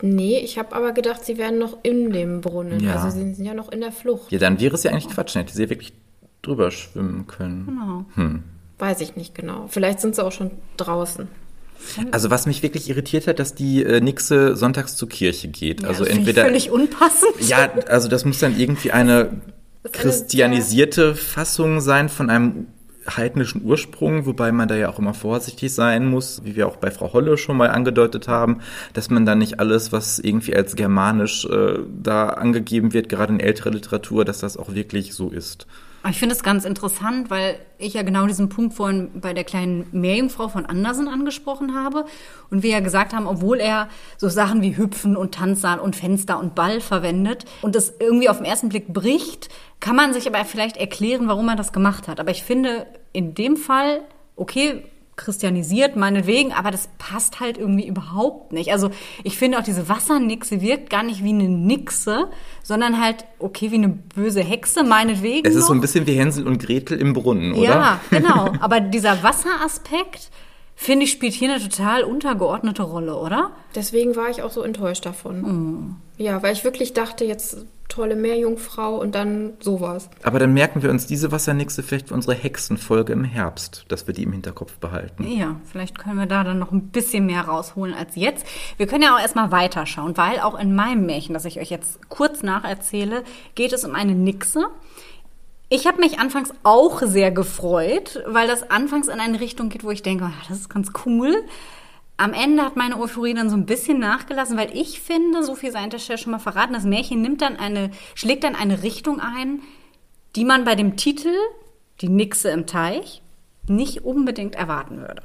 Nee, ich habe aber gedacht, sie wären noch in dem Brunnen. Ja. Also sie sind ja noch in der Flucht. Ja, dann wäre es ja eigentlich Quatsch, dann hätte sie ja wirklich drüber schwimmen können. Genau. Weiß ich nicht genau. Vielleicht sind sie auch schon draußen. Also was mich wirklich irritiert hat, dass die äh, Nixe sonntags zur Kirche geht. also das finde ich entweder völlig unpassend. Ja, also das muss dann irgendwie eine christianisierte Fassung sein von einem heidnischen Ursprung, wobei man da ja auch immer vorsichtig sein muss, wie wir auch bei Frau Holle schon mal angedeutet haben, dass man da nicht alles, was irgendwie als germanisch äh, da angegeben wird, gerade in älterer Literatur, dass das auch wirklich so ist. Ich finde es ganz interessant, weil ich ja genau diesen Punkt vorhin bei der kleinen Meerjungfrau von Andersen angesprochen habe. Und wir ja gesagt haben, obwohl er so Sachen wie Hüpfen und Tanzsaal und Fenster und Ball verwendet und es irgendwie auf den ersten Blick bricht, kann man sich aber vielleicht erklären, warum er das gemacht hat. Aber ich finde in dem Fall, okay, christianisiert, meinetwegen, aber das passt halt irgendwie überhaupt nicht. Also ich finde auch diese Wassernixe wirkt gar nicht wie eine Nixe, sondern halt, okay, wie eine böse Hexe, meinetwegen. Es ist so ein noch. bisschen wie Hänsel und Gretel im Brunnen, oder? Ja, genau. Aber dieser Wasseraspekt, finde ich, spielt hier eine total untergeordnete Rolle, oder? Deswegen war ich auch so enttäuscht davon. Ja, weil ich wirklich dachte, jetzt tolle Meerjungfrau und dann sowas. Aber dann merken wir uns diese Wassernixe vielleicht für unsere Hexenfolge im Herbst, dass wir die im Hinterkopf behalten. Ja, vielleicht können wir da dann noch ein bisschen mehr rausholen als jetzt. Wir können ja auch erstmal weiterschauen, weil auch in meinem Märchen, das ich euch jetzt kurz nacherzähle, geht es um eine Nixe. Ich habe mich anfangs auch sehr gefreut, weil das anfangs in eine Richtung geht, wo ich denke, ah, das ist ganz cool. Am Ende hat meine Euphorie dann so ein bisschen nachgelassen, weil ich finde, so viel sei an der schon mal verraten, das Märchen nimmt dann eine, schlägt dann eine Richtung ein, die man bei dem Titel Die Nixe im Teich nicht unbedingt erwarten würde.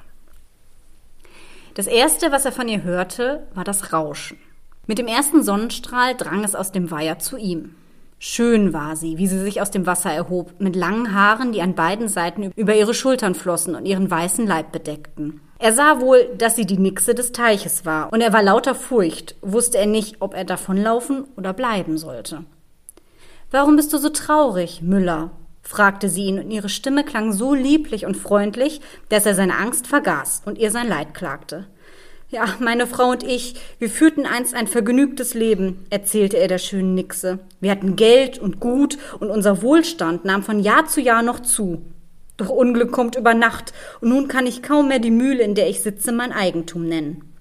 Das erste, was er von ihr hörte, war das Rauschen. Mit dem ersten Sonnenstrahl drang es aus dem Weiher zu ihm. Schön war sie, wie sie sich aus dem Wasser erhob, mit langen Haaren, die an beiden Seiten über ihre Schultern flossen und ihren weißen Leib bedeckten. Er sah wohl, dass sie die Nixe des Teiches war, und er war lauter Furcht, wusste er nicht, ob er davonlaufen oder bleiben sollte. Warum bist du so traurig, Müller? fragte sie ihn, und ihre Stimme klang so lieblich und freundlich, dass er seine Angst vergaß und ihr sein Leid klagte. Ja, meine Frau und ich, wir führten einst ein vergnügtes Leben, erzählte er der schönen Nixe. Wir hatten Geld und Gut und unser Wohlstand nahm von Jahr zu Jahr noch zu. Doch Unglück kommt über Nacht und nun kann ich kaum mehr die Mühle, in der ich sitze, mein Eigentum nennen.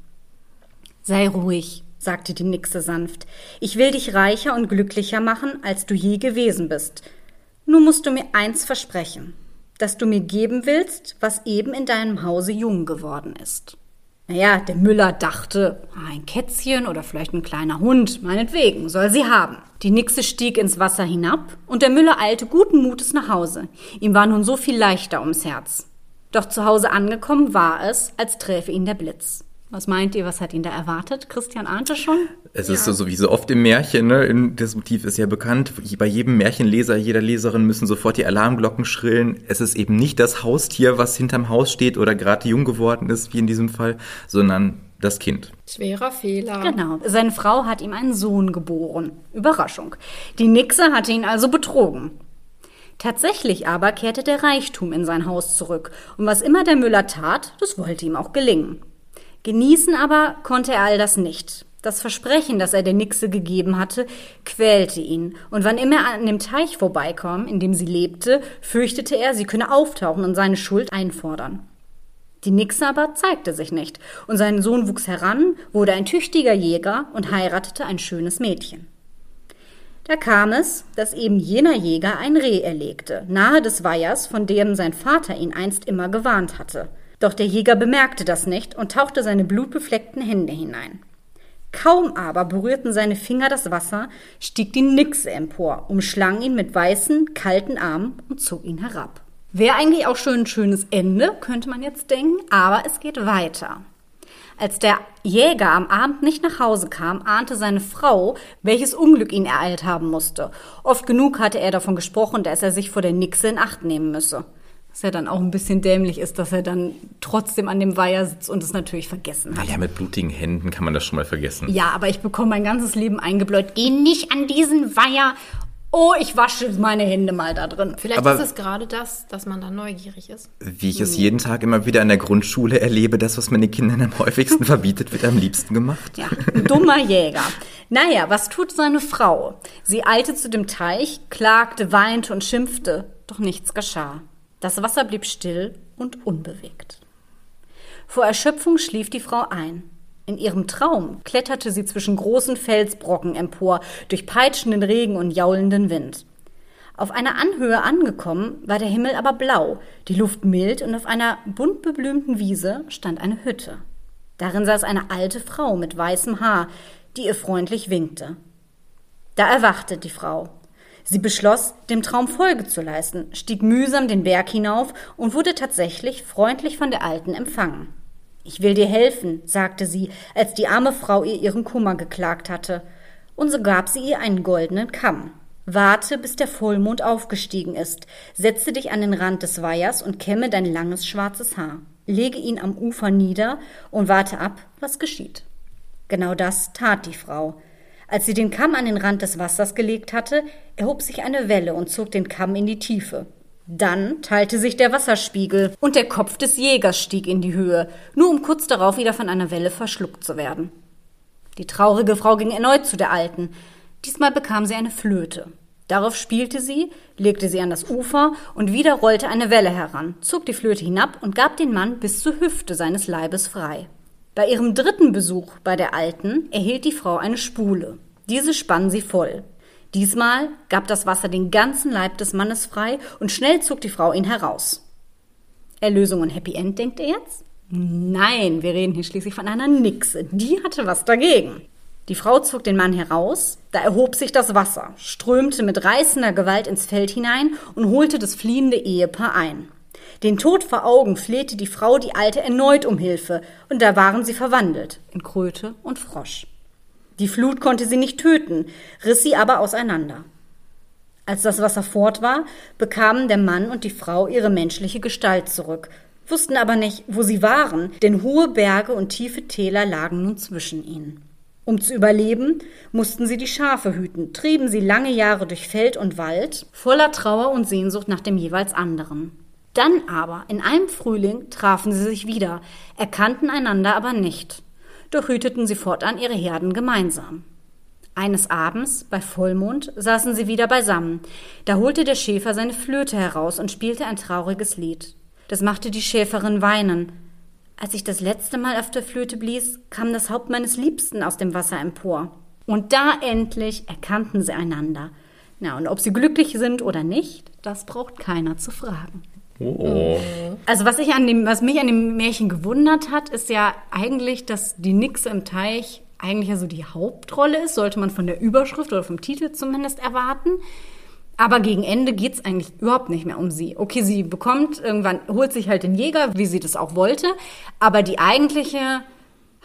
Sei ruhig, sagte die Nixe sanft. Ich will dich reicher und glücklicher machen, als du je gewesen bist. Nur musst du mir eins versprechen, dass du mir geben willst, was eben in deinem Hause jung geworden ist. Naja, der Müller dachte, ein Kätzchen oder vielleicht ein kleiner Hund, meinetwegen, soll sie haben. Die Nixe stieg ins Wasser hinab und der Müller eilte guten Mutes nach Hause. Ihm war nun so viel leichter ums Herz. Doch zu Hause angekommen war es, als träfe ihn der Blitz. Was meint ihr, was hat ihn da erwartet? Christian ahnte schon? Es ist so, so wie so oft im Märchen, ne? in- das Motiv ist ja bekannt. Bei jedem Märchenleser, jeder Leserin müssen sofort die Alarmglocken schrillen. Es ist eben nicht das Haustier, was hinterm Haus steht oder gerade jung geworden ist, wie in diesem Fall, sondern das Kind. Schwerer Fehler. Genau. Seine Frau hat ihm einen Sohn geboren. Überraschung. Die Nixe hatte ihn also betrogen. Tatsächlich aber kehrte der Reichtum in sein Haus zurück. Und was immer der Müller tat, das wollte ihm auch gelingen. Genießen aber konnte er all das nicht. Das Versprechen, das er der Nixe gegeben hatte, quälte ihn, und wann immer er an dem Teich vorbeikam, in dem sie lebte, fürchtete er, sie könne auftauchen und seine Schuld einfordern. Die Nixe aber zeigte sich nicht, und sein Sohn wuchs heran, wurde ein tüchtiger Jäger und heiratete ein schönes Mädchen. Da kam es, dass eben jener Jäger ein Reh erlegte, nahe des Weihers, von dem sein Vater ihn einst immer gewarnt hatte. Doch der Jäger bemerkte das nicht und tauchte seine blutbefleckten Hände hinein. Kaum aber berührten seine Finger das Wasser, stieg die Nixe empor, umschlang ihn mit weißen, kalten Armen und zog ihn herab. Wäre eigentlich auch schon ein schönes Ende, könnte man jetzt denken, aber es geht weiter. Als der Jäger am Abend nicht nach Hause kam, ahnte seine Frau, welches Unglück ihn ereilt haben musste. Oft genug hatte er davon gesprochen, dass er sich vor der Nixe in Acht nehmen müsse. Was ja dann auch ein bisschen dämlich ist, dass er dann trotzdem an dem Weiher sitzt und es natürlich vergessen hat. Naja, mit blutigen Händen kann man das schon mal vergessen. Ja, aber ich bekomme mein ganzes Leben eingebläut. Geh nicht an diesen Weiher. Oh, ich wasche meine Hände mal da drin. Vielleicht Aber- ist es gerade das, dass man dann neugierig ist. Wie ich es jeden Tag immer wieder in der Grundschule erlebe, das, was man den Kindern am häufigsten verbietet, wird am liebsten gemacht. Ja, ein dummer Jäger. Naja, was tut seine Frau? Sie eilte zu dem Teich, klagte, weinte und schimpfte, doch nichts geschah. Das Wasser blieb still und unbewegt. Vor Erschöpfung schlief die Frau ein. In ihrem Traum kletterte sie zwischen großen Felsbrocken empor, durch peitschenden Regen und jaulenden Wind. Auf einer Anhöhe angekommen, war der Himmel aber blau, die Luft mild und auf einer bunt beblümten Wiese stand eine Hütte. Darin saß eine alte Frau mit weißem Haar, die ihr freundlich winkte. Da erwachte die Frau. Sie beschloss, dem Traum Folge zu leisten, stieg mühsam den Berg hinauf und wurde tatsächlich freundlich von der Alten empfangen. Ich will dir helfen, sagte sie, als die arme Frau ihr ihren Kummer geklagt hatte. Und so gab sie ihr einen goldenen Kamm. Warte, bis der Vollmond aufgestiegen ist. Setze dich an den Rand des Weihers und kämme dein langes schwarzes Haar. Lege ihn am Ufer nieder und warte ab, was geschieht. Genau das tat die Frau. Als sie den Kamm an den Rand des Wassers gelegt hatte, erhob sich eine Welle und zog den Kamm in die Tiefe. Dann teilte sich der Wasserspiegel und der Kopf des Jägers stieg in die Höhe, nur um kurz darauf wieder von einer Welle verschluckt zu werden. Die traurige Frau ging erneut zu der Alten. Diesmal bekam sie eine Flöte. Darauf spielte sie, legte sie an das Ufer und wieder rollte eine Welle heran, zog die Flöte hinab und gab den Mann bis zur Hüfte seines Leibes frei. Bei ihrem dritten Besuch bei der Alten erhielt die Frau eine Spule. Diese spann sie voll. Diesmal gab das Wasser den ganzen Leib des Mannes frei und schnell zog die Frau ihn heraus. Erlösung und Happy End, denkt ihr jetzt? Nein, wir reden hier schließlich von einer Nixe. Die hatte was dagegen. Die Frau zog den Mann heraus, da erhob sich das Wasser, strömte mit reißender Gewalt ins Feld hinein und holte das fliehende Ehepaar ein. Den Tod vor Augen flehte die Frau die Alte erneut um Hilfe, und da waren sie verwandelt in Kröte und Frosch. Die Flut konnte sie nicht töten, riss sie aber auseinander. Als das Wasser fort war, bekamen der Mann und die Frau ihre menschliche Gestalt zurück, wussten aber nicht, wo sie waren, denn hohe Berge und tiefe Täler lagen nun zwischen ihnen. Um zu überleben, mussten sie die Schafe hüten, trieben sie lange Jahre durch Feld und Wald, voller Trauer und Sehnsucht nach dem jeweils anderen. Dann aber, in einem Frühling, trafen sie sich wieder, erkannten einander aber nicht. Doch hüteten sie fortan ihre Herden gemeinsam. Eines Abends, bei Vollmond, saßen sie wieder beisammen. Da holte der Schäfer seine Flöte heraus und spielte ein trauriges Lied. Das machte die Schäferin weinen. Als ich das letzte Mal auf der Flöte blies, kam das Haupt meines Liebsten aus dem Wasser empor. Und da endlich erkannten sie einander. Na, und ob sie glücklich sind oder nicht, das braucht keiner zu fragen. Oh. Also was ich an dem, was mich an dem Märchen gewundert hat, ist ja eigentlich, dass die Nixe im Teich eigentlich ja so die Hauptrolle ist, sollte man von der Überschrift oder vom Titel zumindest erwarten. Aber gegen Ende geht's eigentlich überhaupt nicht mehr um sie. Okay, sie bekommt irgendwann, holt sich halt den Jäger, wie sie das auch wollte, aber die eigentliche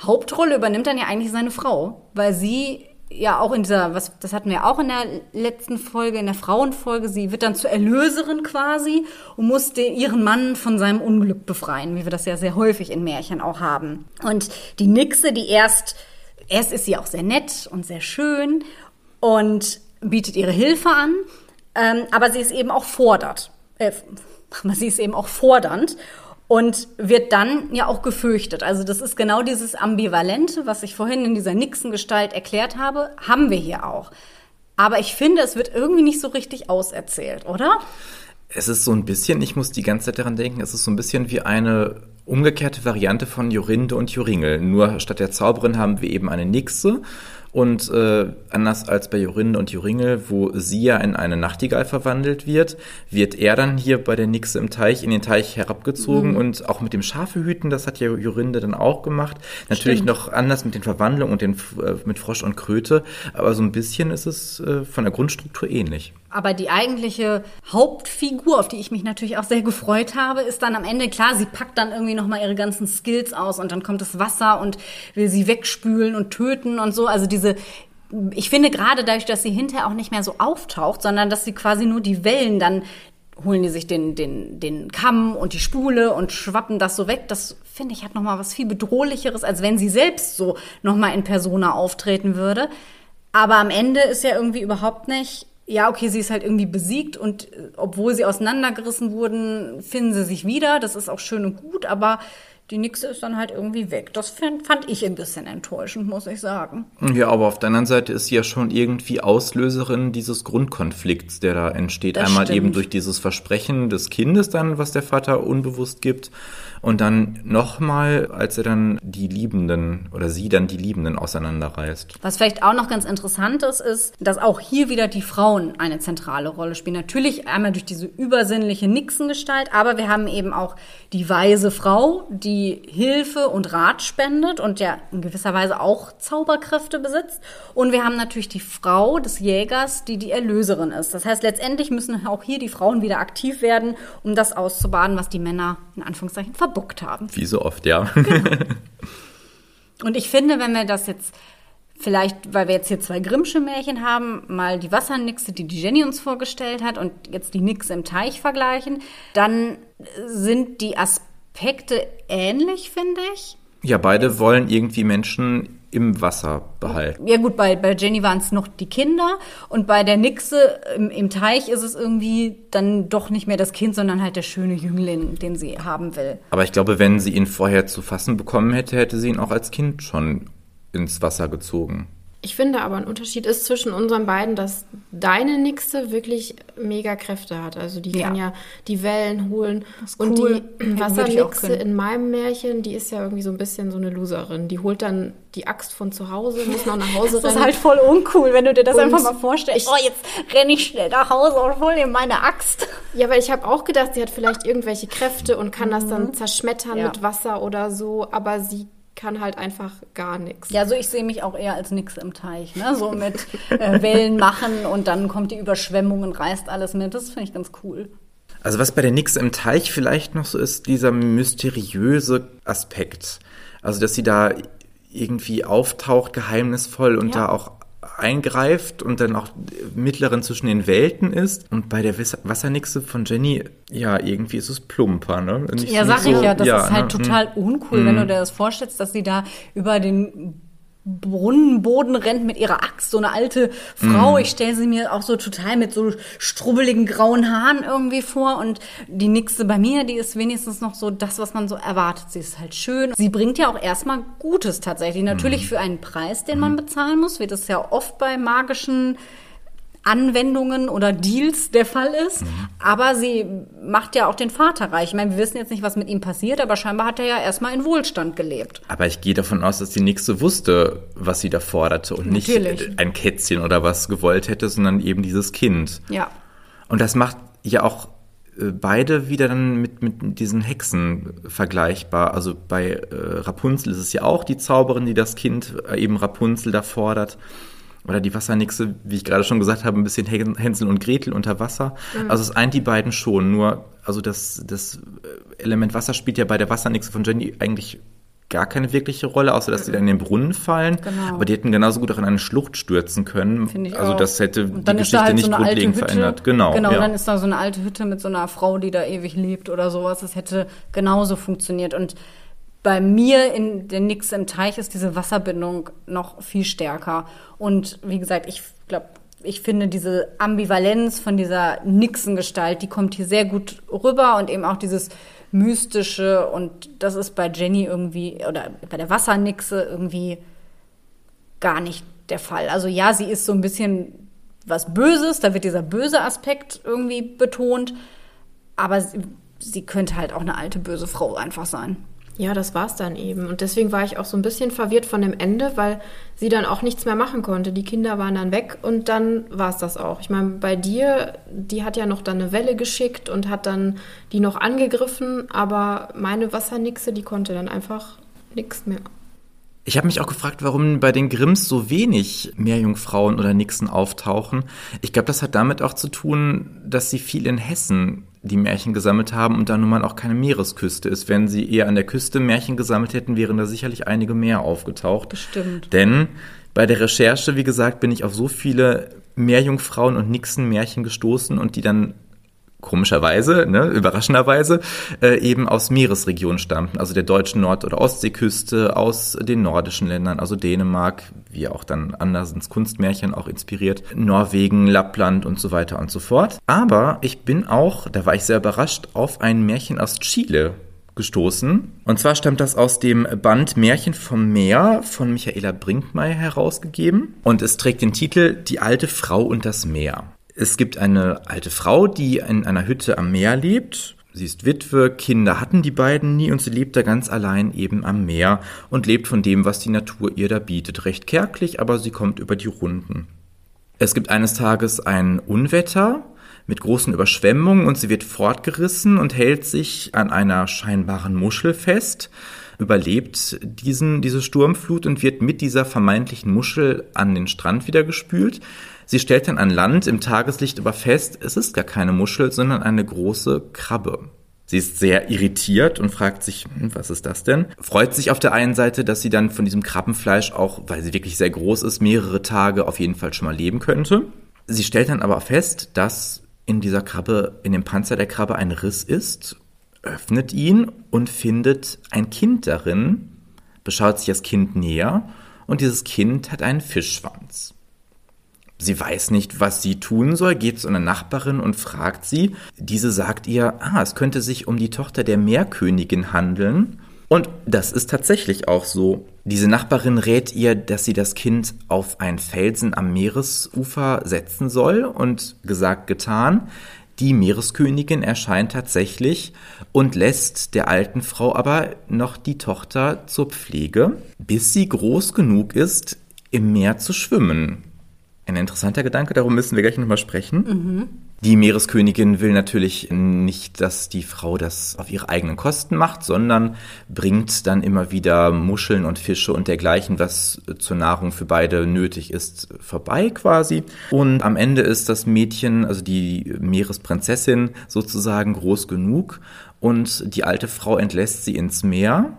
Hauptrolle übernimmt dann ja eigentlich seine Frau, weil sie ja auch in dieser, was, das hatten wir auch in der letzten Folge, in der Frauenfolge, sie wird dann zur Erlöserin quasi und muss den, ihren Mann von seinem Unglück befreien, wie wir das ja sehr häufig in Märchen auch haben. Und die Nixe, die erst, erst ist sie auch sehr nett und sehr schön und bietet ihre Hilfe an, ähm, aber sie ist eben auch fordert. Äh, aber sie ist eben auch fordernd und wird dann ja auch gefürchtet. Also das ist genau dieses Ambivalente, was ich vorhin in dieser Nixon-Gestalt erklärt habe, haben wir hier auch. Aber ich finde, es wird irgendwie nicht so richtig auserzählt, oder? Es ist so ein bisschen, ich muss die ganze Zeit daran denken, es ist so ein bisschen wie eine umgekehrte Variante von Jorinde und Joringel. Nur statt der Zauberin haben wir eben eine Nixe und äh, anders als bei Jorinde und Joringel, wo sie ja in eine Nachtigall verwandelt wird, wird er dann hier bei der Nixe im Teich in den Teich herabgezogen mhm. und auch mit dem Schafehüten, das hat ja Jorinde dann auch gemacht. Natürlich Stimmt. noch anders mit den Verwandlungen und den, äh, mit Frosch und Kröte, aber so ein bisschen ist es äh, von der Grundstruktur ähnlich. Aber die eigentliche Hauptfigur, auf die ich mich natürlich auch sehr gefreut habe, ist dann am Ende klar, sie packt dann irgendwie nochmal ihre ganzen Skills aus und dann kommt das Wasser und will sie wegspülen und töten und so. Also diese, ich finde gerade dadurch, dass sie hinterher auch nicht mehr so auftaucht, sondern dass sie quasi nur die Wellen dann holen die sich den, den, den Kamm und die Spule und schwappen das so weg. Das finde ich hat nochmal was viel bedrohlicheres, als wenn sie selbst so nochmal in Persona auftreten würde. Aber am Ende ist ja irgendwie überhaupt nicht ja, okay, sie ist halt irgendwie besiegt und äh, obwohl sie auseinandergerissen wurden, finden sie sich wieder. Das ist auch schön und gut, aber die Nixe ist dann halt irgendwie weg. Das fand ich ein bisschen enttäuschend, muss ich sagen. Ja, aber auf der anderen Seite ist sie ja schon irgendwie Auslöserin dieses Grundkonflikts, der da entsteht. Das Einmal stimmt. eben durch dieses Versprechen des Kindes dann, was der Vater unbewusst gibt. Und dann nochmal, als er dann die Liebenden oder sie dann die Liebenden auseinanderreißt. Was vielleicht auch noch ganz interessant ist, ist, dass auch hier wieder die Frauen eine zentrale Rolle spielen. Natürlich einmal durch diese übersinnliche Nixengestalt, aber wir haben eben auch die weise Frau, die Hilfe und Rat spendet und ja in gewisser Weise auch Zauberkräfte besitzt. Und wir haben natürlich die Frau des Jägers, die die Erlöserin ist. Das heißt, letztendlich müssen auch hier die Frauen wieder aktiv werden, um das auszubaden, was die Männer in Anführungszeichen verbuckt haben. Wie so oft, ja. Genau. Und ich finde, wenn wir das jetzt vielleicht, weil wir jetzt hier zwei Grimmsche Märchen haben, mal die Wassernixe, die die Jenny uns vorgestellt hat, und jetzt die Nixe im Teich vergleichen, dann sind die Aspekte ähnlich, finde ich. Ja, beide wollen irgendwie Menschen im Wasser behalten. Ja gut, bei, bei Jenny waren es noch die Kinder und bei der Nixe im, im, Teich ist es irgendwie dann doch nicht mehr das Kind, sondern halt der schöne Jüngling, den sie haben will. Aber ich glaube, wenn sie ihn vorher zu fassen bekommen hätte, hätte sie ihn auch als Kind schon ins Wasser gezogen. Ich finde aber, ein Unterschied ist zwischen unseren beiden, dass deine Nixe wirklich mega Kräfte hat. Also die kann ja die Wellen holen. Und cool. die Wassernixe in meinem Märchen, die ist ja irgendwie so ein bisschen so eine Loserin. Die holt dann die Axt von zu Hause, muss noch nach Hause rennen. Das ist halt voll uncool, wenn du dir das und einfach mal vorstellst. oh, jetzt renne ich schnell nach Hause und hol dir meine Axt. Ja, weil ich habe auch gedacht, sie hat vielleicht irgendwelche Kräfte und kann mhm. das dann mhm. zerschmettern ja. mit Wasser oder so. Aber sie kann halt einfach gar nichts. Ja, so ich sehe mich auch eher als nix im Teich, ne? So mit äh, Wellen machen und dann kommt die Überschwemmung und reißt alles mit. Das finde ich ganz cool. Also was bei der Nix im Teich vielleicht noch so ist, dieser mysteriöse Aspekt. Also dass sie da irgendwie auftaucht, geheimnisvoll und ja. da auch eingreift und dann auch mittleren zwischen den Welten ist. Und bei der Wassernixe von Jenny, ja, irgendwie ist es plumper, ne? Nicht, ja, sag so, ich ja, das ja, ist halt ne? total uncool, wenn du mm. dir das vorstellst, dass sie da über den Brunnenboden rennt mit ihrer Axt, so eine alte Frau. Mm. Ich stelle sie mir auch so total mit so strubbeligen grauen Haaren irgendwie vor. Und die Nixe bei mir, die ist wenigstens noch so das, was man so erwartet. Sie ist halt schön. Sie bringt ja auch erstmal Gutes tatsächlich. Natürlich mm. für einen Preis, den man bezahlen muss, wie das ja oft bei magischen Anwendungen oder Deals der Fall ist. Mhm. Aber sie macht ja auch den Vater reich. Ich meine, wir wissen jetzt nicht, was mit ihm passiert, aber scheinbar hat er ja erstmal in Wohlstand gelebt. Aber ich gehe davon aus, dass die Nixe wusste, was sie da forderte und Natürlich. nicht ein Kätzchen oder was gewollt hätte, sondern eben dieses Kind. Ja. Und das macht ja auch äh, beide wieder dann mit, mit diesen Hexen vergleichbar. Also bei äh, Rapunzel ist es ja auch die Zauberin, die das Kind äh, eben Rapunzel da fordert oder die Wassernixe, wie ich gerade schon gesagt habe, ein bisschen Hänsel und Gretel unter Wasser. Mhm. Also es eint die beiden schon. Nur, also das, das Element Wasser spielt ja bei der Wassernixe von Jenny eigentlich gar keine wirkliche Rolle, außer dass mhm. sie dann in den Brunnen fallen. Genau. Aber die hätten genauso gut auch in eine Schlucht stürzen können. Finde ich also auch. das hätte die Geschichte halt nicht so grundlegend verändert. Genau. Genau, ja. dann ist da so eine alte Hütte mit so einer Frau, die da ewig lebt oder sowas. Das hätte genauso funktioniert. Und bei mir in der Nix im Teich ist diese Wasserbindung noch viel stärker. Und wie gesagt, ich glaube, ich finde diese Ambivalenz von dieser Nixengestalt, die kommt hier sehr gut rüber und eben auch dieses Mystische und das ist bei Jenny irgendwie oder bei der Wassernixe irgendwie gar nicht der Fall. Also ja, sie ist so ein bisschen was Böses, da wird dieser böse Aspekt irgendwie betont, aber sie, sie könnte halt auch eine alte böse Frau einfach sein. Ja, das war's dann eben. Und deswegen war ich auch so ein bisschen verwirrt von dem Ende, weil sie dann auch nichts mehr machen konnte. Die Kinder waren dann weg und dann war's das auch. Ich meine, bei dir, die hat ja noch dann eine Welle geschickt und hat dann die noch angegriffen, aber meine Wassernixe, die konnte dann einfach nichts mehr. Ich habe mich auch gefragt, warum bei den Grimms so wenig Meerjungfrauen oder Nixen auftauchen. Ich glaube, das hat damit auch zu tun, dass sie viel in Hessen die Märchen gesammelt haben und da nun mal auch keine Meeresküste ist. Wenn sie eher an der Küste Märchen gesammelt hätten, wären da sicherlich einige mehr aufgetaucht. Bestimmt. Denn bei der Recherche, wie gesagt, bin ich auf so viele Meerjungfrauen und Nixen-Märchen gestoßen und die dann komischerweise, ne, überraschenderweise, äh, eben aus Meeresregionen stammten, also der deutschen Nord- oder Ostseeküste, aus den nordischen Ländern, also Dänemark, wie auch dann Andersens Kunstmärchen auch inspiriert, Norwegen, Lappland und so weiter und so fort. Aber ich bin auch, da war ich sehr überrascht, auf ein Märchen aus Chile gestoßen. Und zwar stammt das aus dem Band Märchen vom Meer von Michaela Brinkmeier herausgegeben. Und es trägt den Titel Die alte Frau und das Meer. Es gibt eine alte Frau, die in einer Hütte am Meer lebt. Sie ist Witwe, Kinder hatten die beiden nie und sie lebt da ganz allein eben am Meer und lebt von dem, was die Natur ihr da bietet. Recht kärglich, aber sie kommt über die Runden. Es gibt eines Tages ein Unwetter mit großen Überschwemmungen und sie wird fortgerissen und hält sich an einer scheinbaren Muschel fest, überlebt diesen, diese Sturmflut und wird mit dieser vermeintlichen Muschel an den Strand wieder gespült. Sie stellt dann an Land im Tageslicht aber fest, es ist gar keine Muschel, sondern eine große Krabbe. Sie ist sehr irritiert und fragt sich, hm, was ist das denn? Freut sich auf der einen Seite, dass sie dann von diesem Krabbenfleisch auch, weil sie wirklich sehr groß ist, mehrere Tage auf jeden Fall schon mal leben könnte. Sie stellt dann aber fest, dass in dieser Krabbe, in dem Panzer der Krabbe ein Riss ist, öffnet ihn und findet ein Kind darin, beschaut sich das Kind näher und dieses Kind hat einen Fischschwanz. Sie weiß nicht, was sie tun soll, geht zu einer Nachbarin und fragt sie. Diese sagt ihr, ah, es könnte sich um die Tochter der Meerkönigin handeln. Und das ist tatsächlich auch so. Diese Nachbarin rät ihr, dass sie das Kind auf einen Felsen am Meeresufer setzen soll und gesagt getan. Die Meereskönigin erscheint tatsächlich und lässt der alten Frau aber noch die Tochter zur Pflege, bis sie groß genug ist, im Meer zu schwimmen. Ein interessanter Gedanke, darum müssen wir gleich nochmal sprechen. Mhm. Die Meereskönigin will natürlich nicht, dass die Frau das auf ihre eigenen Kosten macht, sondern bringt dann immer wieder Muscheln und Fische und dergleichen, was zur Nahrung für beide nötig ist, vorbei quasi. Und am Ende ist das Mädchen, also die Meeresprinzessin sozusagen groß genug und die alte Frau entlässt sie ins Meer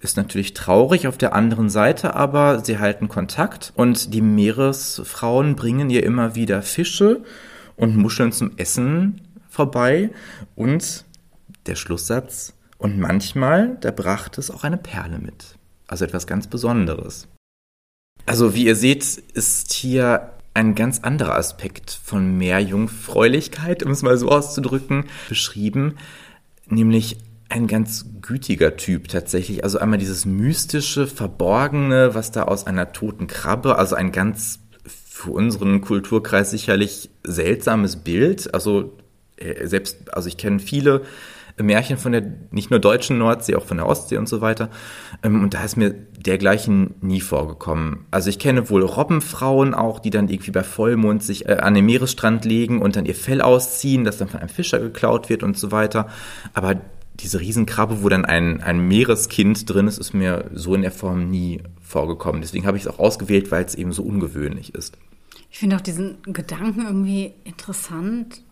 ist natürlich traurig auf der anderen Seite, aber sie halten Kontakt und die Meeresfrauen bringen ihr immer wieder Fische und Muscheln zum Essen vorbei und der Schlusssatz und manchmal, da brachte es auch eine Perle mit. Also etwas ganz Besonderes. Also wie ihr seht, ist hier ein ganz anderer Aspekt von Meerjungfräulichkeit, um es mal so auszudrücken, beschrieben, nämlich ein ganz gütiger Typ tatsächlich. Also einmal dieses mystische, verborgene, was da aus einer toten Krabbe, also ein ganz für unseren Kulturkreis sicherlich seltsames Bild. Also äh, selbst, also ich kenne viele Märchen von der nicht nur deutschen Nordsee, auch von der Ostsee und so weiter. Ähm, und da ist mir dergleichen nie vorgekommen. Also ich kenne wohl Robbenfrauen auch, die dann irgendwie bei Vollmond sich äh, an den Meeresstrand legen und dann ihr Fell ausziehen, das dann von einem Fischer geklaut wird und so weiter. Aber diese Riesenkrabbe, wo dann ein, ein Meereskind drin ist, ist mir so in der Form nie vorgekommen. Deswegen habe ich es auch ausgewählt, weil es eben so ungewöhnlich ist. Ich finde auch diesen Gedanken irgendwie interessant,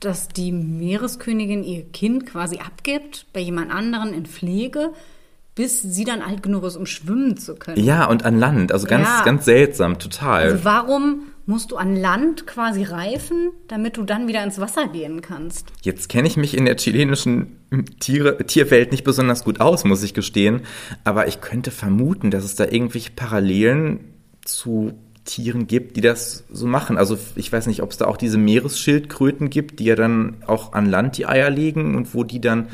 dass die Meereskönigin ihr Kind quasi abgibt bei jemand anderen in Pflege, bis sie dann alt genug ist, um schwimmen zu können. Ja, und an Land. Also ganz, ja. ganz seltsam, total. Also warum musst du an Land quasi reifen, damit du dann wieder ins Wasser gehen kannst. Jetzt kenne ich mich in der chilenischen Tiere, Tierwelt nicht besonders gut aus, muss ich gestehen. Aber ich könnte vermuten, dass es da irgendwelche Parallelen zu Tieren gibt, die das so machen. Also ich weiß nicht, ob es da auch diese Meeresschildkröten gibt, die ja dann auch an Land die Eier legen und wo die dann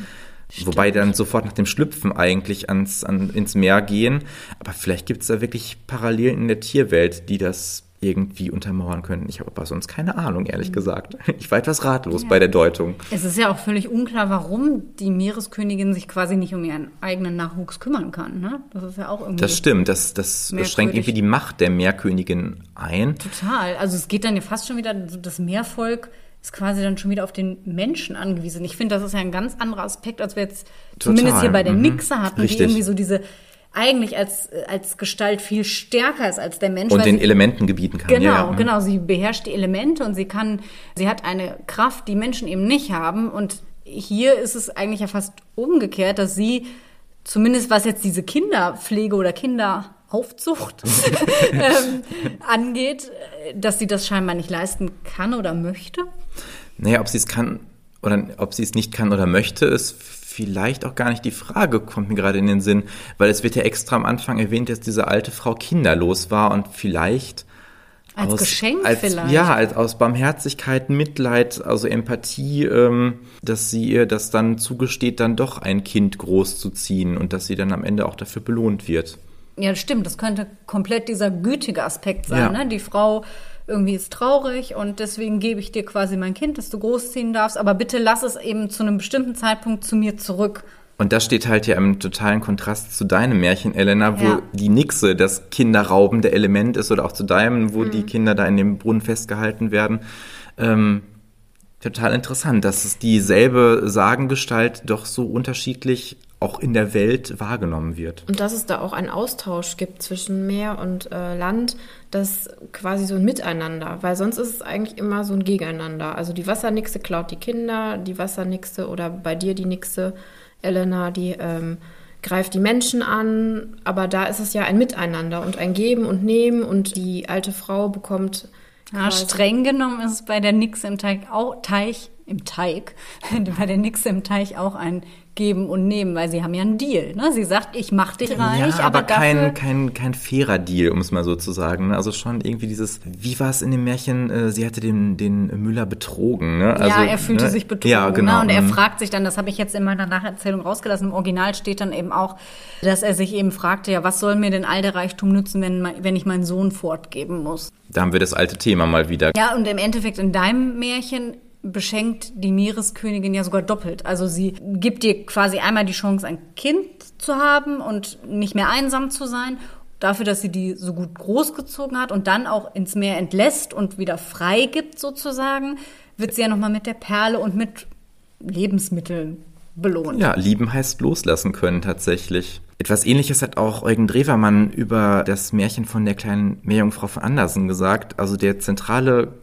Stimmt. Wobei dann sofort nach dem Schlüpfen eigentlich ans, an, ins Meer gehen. Aber vielleicht gibt es da wirklich Parallelen in der Tierwelt, die das irgendwie untermauern könnten. Ich habe aber sonst keine Ahnung, ehrlich mhm. gesagt. Ich war etwas ratlos ja. bei der Deutung. Es ist ja auch völlig unklar, warum die Meereskönigin sich quasi nicht um ihren eigenen Nachwuchs kümmern kann. Ne? Das ist ja auch irgendwie. Das stimmt, das, das schränkt irgendwie die Macht der Meerkönigin ein. Total. Also es geht dann ja fast schon wieder, das Meervolk ist quasi dann schon wieder auf den Menschen angewiesen. Ich finde, das ist ja ein ganz anderer Aspekt, als wir jetzt Total. zumindest hier bei der mhm. Nixe hatten, Richtig. die irgendwie so diese eigentlich als, als Gestalt viel stärker ist als der Mensch. Und den sie, Elementen gebieten kann. Genau, ja. genau. Sie beherrscht die Elemente und sie kann, sie hat eine Kraft, die Menschen eben nicht haben. Und hier ist es eigentlich ja fast umgekehrt, dass sie, zumindest was jetzt diese Kinderpflege oder Kinderaufzucht ähm, angeht, dass sie das scheinbar nicht leisten kann oder möchte. Naja, ob sie es kann oder ob sie es nicht kann oder möchte, ist vielleicht auch gar nicht die Frage, kommt mir gerade in den Sinn, weil es wird ja extra am Anfang erwähnt, dass diese alte Frau kinderlos war und vielleicht als aus, Geschenk als, vielleicht. Ja, als, aus Barmherzigkeit, Mitleid, also Empathie, ähm, dass sie ihr das dann zugesteht, dann doch ein Kind großzuziehen und dass sie dann am Ende auch dafür belohnt wird. Ja, stimmt. Das könnte komplett dieser gütige Aspekt sein. Ja. Ne? Die Frau irgendwie ist traurig und deswegen gebe ich dir quasi mein Kind, das du großziehen darfst, aber bitte lass es eben zu einem bestimmten Zeitpunkt zu mir zurück. Und das steht halt ja im totalen Kontrast zu deinem Märchen, Elena, wo ja. die Nixe das kinderraubende Element ist oder auch zu deinem, wo mhm. die Kinder da in dem Brunnen festgehalten werden. Ähm, total interessant, dass es dieselbe Sagengestalt doch so unterschiedlich auch in der Welt wahrgenommen wird. Und dass es da auch einen Austausch gibt zwischen Meer und äh, Land, das quasi so ein Miteinander, weil sonst ist es eigentlich immer so ein Gegeneinander. Also die Wassernixe klaut die Kinder, die Wassernixe oder bei dir die Nixe, Elena, die ähm, greift die Menschen an, aber da ist es ja ein Miteinander und ein Geben und Nehmen und die alte Frau bekommt ja, streng genommen ist es bei der Nixe im Teich auch Teich im Teig, bei der Nixe im Teich auch ein Geben und Nehmen, weil sie haben ja einen Deal. Ne? Sie sagt, ich mach dich reich, ja, aber, aber kein, kein, kein fairer Deal, um es mal so zu sagen. Ne? Also schon irgendwie dieses, wie war es in dem Märchen, äh, sie hatte den, den Müller betrogen. Ne? Also, ja, er fühlte ne? sich betrogen. Ja, genau. Ne? Und er mhm. fragt sich dann, das habe ich jetzt in meiner Nacherzählung rausgelassen, im Original steht dann eben auch, dass er sich eben fragte, ja, was soll mir denn all der Reichtum nützen, wenn, wenn ich meinen Sohn fortgeben muss? Da haben wir das alte Thema mal wieder. Ja, und im Endeffekt in deinem Märchen beschenkt die Meereskönigin ja sogar doppelt. Also sie gibt dir quasi einmal die Chance, ein Kind zu haben und nicht mehr einsam zu sein, dafür, dass sie die so gut großgezogen hat und dann auch ins Meer entlässt und wieder frei gibt sozusagen, wird sie ja nochmal mit der Perle und mit Lebensmitteln belohnt. Ja, lieben heißt loslassen können tatsächlich. Etwas ähnliches hat auch Eugen Drewermann über das Märchen von der kleinen Meerjungfrau von Andersen gesagt. Also der zentrale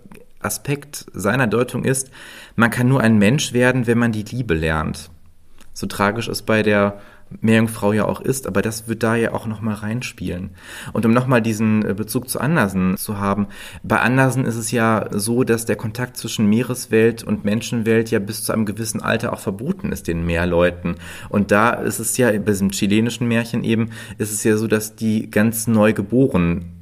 Aspekt seiner Deutung ist, man kann nur ein Mensch werden, wenn man die Liebe lernt. So tragisch es bei der Meerjungfrau ja auch ist, aber das wird da ja auch nochmal reinspielen. Und um nochmal diesen äh, Bezug zu Andersen zu haben, bei Andersen ist es ja so, dass der Kontakt zwischen Meereswelt und Menschenwelt ja bis zu einem gewissen Alter auch verboten ist den Meerleuten. Und da ist es ja, bei diesem chilenischen Märchen eben, ist es ja so, dass die ganz neu geboren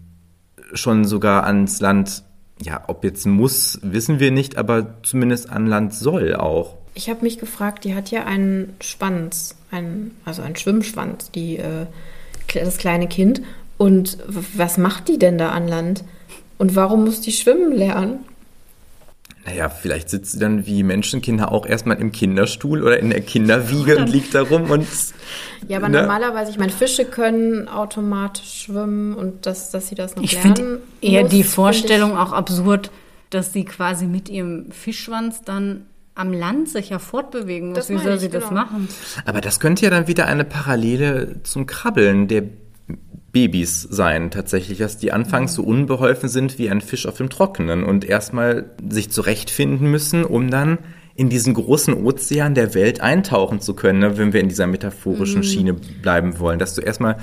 schon sogar ans Land ja, ob jetzt muss, wissen wir nicht, aber zumindest an Land soll auch. Ich habe mich gefragt, die hat ja einen Schwanz, einen, also einen Schwimmschwanz, die, äh, das kleine Kind. Und was macht die denn da an Land? Und warum muss die schwimmen lernen? Naja, vielleicht sitzt sie dann wie Menschenkinder auch erstmal im Kinderstuhl oder in der Kinderwiege und liegt da rum und. Ja, aber ne? normalerweise, ich meine, Fische können automatisch schwimmen und dass, dass sie das noch ich lernen. Ich finde eher muss, die Vorstellung auch absurd, dass sie quasi mit ihrem Fischschwanz dann am Land sich ja fortbewegen muss. Wie soll sie genau. das machen? Aber das könnte ja dann wieder eine Parallele zum Krabbeln der Babys sein, tatsächlich, dass die anfangs so unbeholfen sind wie ein Fisch auf dem Trockenen und erstmal sich zurechtfinden müssen, um dann in diesen großen Ozean der Welt eintauchen zu können, ne, wenn wir in dieser metaphorischen mhm. Schiene bleiben wollen, dass du erstmal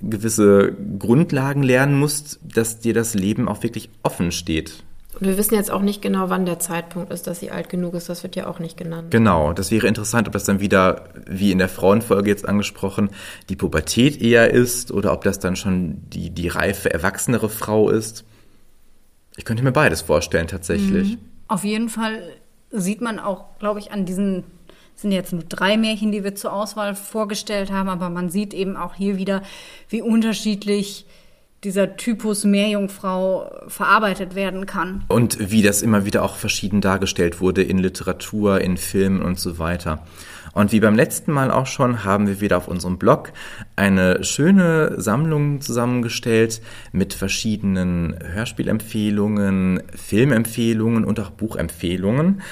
gewisse Grundlagen lernen musst, dass dir das Leben auch wirklich offen steht. Und wir wissen jetzt auch nicht genau, wann der Zeitpunkt ist, dass sie alt genug ist. Das wird ja auch nicht genannt. Genau, das wäre interessant, ob das dann wieder, wie in der Frauenfolge jetzt angesprochen, die Pubertät eher ist oder ob das dann schon die, die reife, erwachsenere Frau ist. Ich könnte mir beides vorstellen, tatsächlich. Mhm. Auf jeden Fall sieht man auch, glaube ich, an diesen Es sind jetzt nur drei Märchen, die wir zur Auswahl vorgestellt haben, aber man sieht eben auch hier wieder, wie unterschiedlich dieser Typus Meerjungfrau verarbeitet werden kann. Und wie das immer wieder auch verschieden dargestellt wurde in Literatur, in Filmen und so weiter. Und wie beim letzten Mal auch schon, haben wir wieder auf unserem Blog eine schöne Sammlung zusammengestellt mit verschiedenen Hörspielempfehlungen, Filmempfehlungen und auch Buchempfehlungen.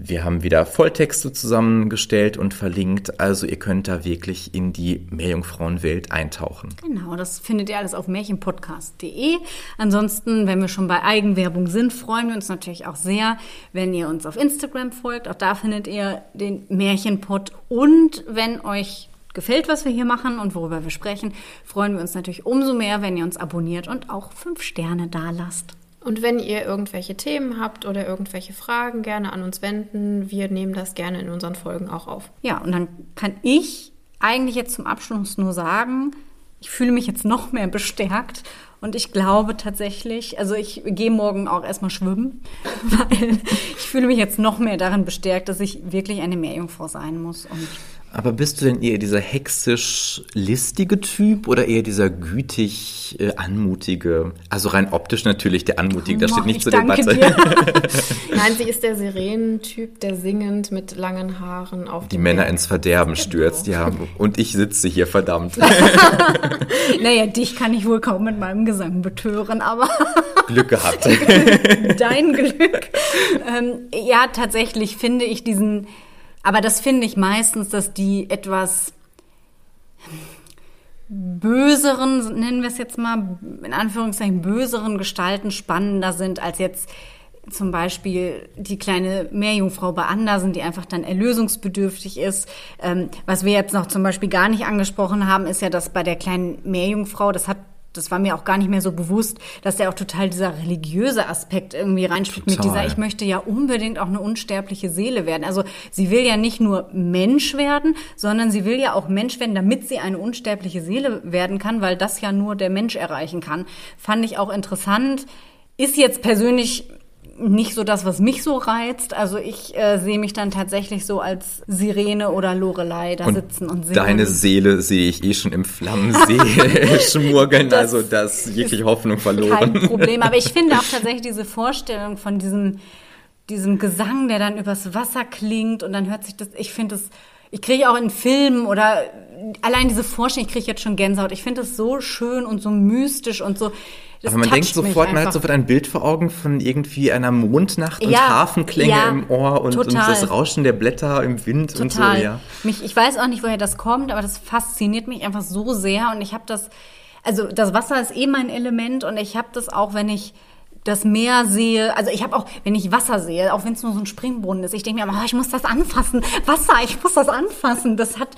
Wir haben wieder Volltexte zusammengestellt und verlinkt, also ihr könnt da wirklich in die Meerjungfrauenwelt eintauchen. Genau, das findet ihr alles auf märchenpodcast.de. Ansonsten, wenn wir schon bei Eigenwerbung sind, freuen wir uns natürlich auch sehr, wenn ihr uns auf Instagram folgt. Auch da findet ihr den Märchenpod. Und wenn euch gefällt, was wir hier machen und worüber wir sprechen, freuen wir uns natürlich umso mehr, wenn ihr uns abonniert und auch fünf Sterne da lasst. Und wenn ihr irgendwelche Themen habt oder irgendwelche Fragen, gerne an uns wenden. Wir nehmen das gerne in unseren Folgen auch auf. Ja, und dann kann ich eigentlich jetzt zum Abschluss nur sagen, ich fühle mich jetzt noch mehr bestärkt und ich glaube tatsächlich, also ich gehe morgen auch erstmal schwimmen, weil ich fühle mich jetzt noch mehr darin bestärkt, dass ich wirklich eine Meerjungfrau sein muss und aber bist du denn eher dieser hexisch listige Typ oder eher dieser gütig äh, anmutige? Also rein optisch natürlich der anmutige, da steht nicht zur Debatte. Nein, sie ist der Sirenentyp, der singend mit langen Haaren auf die Männer Berg. ins Verderben stürzt, ja. Und ich sitze hier verdammt. naja, dich kann ich wohl kaum mit meinem Gesang betören, aber Glück gehabt. Dein Glück. Ähm, ja, tatsächlich finde ich diesen aber das finde ich meistens, dass die etwas böseren, nennen wir es jetzt mal, in Anführungszeichen böseren Gestalten spannender sind als jetzt zum Beispiel die kleine Meerjungfrau bei Andersen, die einfach dann erlösungsbedürftig ist. Ähm, was wir jetzt noch zum Beispiel gar nicht angesprochen haben, ist ja, dass bei der kleinen Meerjungfrau, das hat das war mir auch gar nicht mehr so bewusst, dass der auch total dieser religiöse Aspekt irgendwie reinspielt mit dieser, ich möchte ja unbedingt auch eine unsterbliche Seele werden. Also sie will ja nicht nur Mensch werden, sondern sie will ja auch Mensch werden, damit sie eine unsterbliche Seele werden kann, weil das ja nur der Mensch erreichen kann. Fand ich auch interessant. Ist jetzt persönlich nicht so das, was mich so reizt. Also ich äh, sehe mich dann tatsächlich so als Sirene oder Lorelei da und sitzen und singen. Deine Seele sehe ich eh schon im Flammensee schmurgeln, das also das jegliche Hoffnung verloren. Kein Problem, aber ich finde auch tatsächlich diese Vorstellung von diesem, diesem Gesang, der dann übers Wasser klingt und dann hört sich das, ich finde das, ich kriege auch in Filmen oder allein diese Vorstellung, ich kriege jetzt schon Gänsehaut. Ich finde das so schön und so mystisch und so das Aber man denkt sofort, man hat sofort ein Bild vor Augen von irgendwie einer Mondnacht und ja, Hafenklänge ja, im Ohr und, und, das Rauschen der Blätter im Wind total. und so. Ja. Mich, ich weiß auch nicht, woher das kommt, aber das fasziniert mich einfach so sehr und ich habe das, also das Wasser ist eh mein Element und ich habe das auch, wenn ich das Meer sehe, also ich habe auch, wenn ich Wasser sehe, auch wenn es nur so ein Springbrunnen ist, ich denke mir immer, oh, ich muss das anfassen, Wasser, ich muss das anfassen. Das hat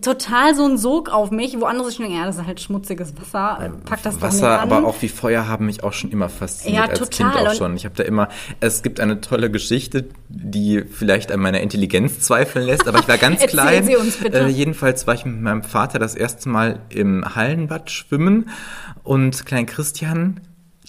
total so einen Sog auf mich, wo andere schon denken, ja, das ist halt schmutziges Wasser, pack das Wasser, aber auch wie Feuer haben mich auch schon immer fasziniert, ja, als total. Kind auch schon. Ich habe da immer, es gibt eine tolle Geschichte, die vielleicht an meiner Intelligenz zweifeln lässt, aber ich war ganz klein. Sie uns bitte. Äh, jedenfalls war ich mit meinem Vater das erste Mal im Hallenbad schwimmen und Klein Christian,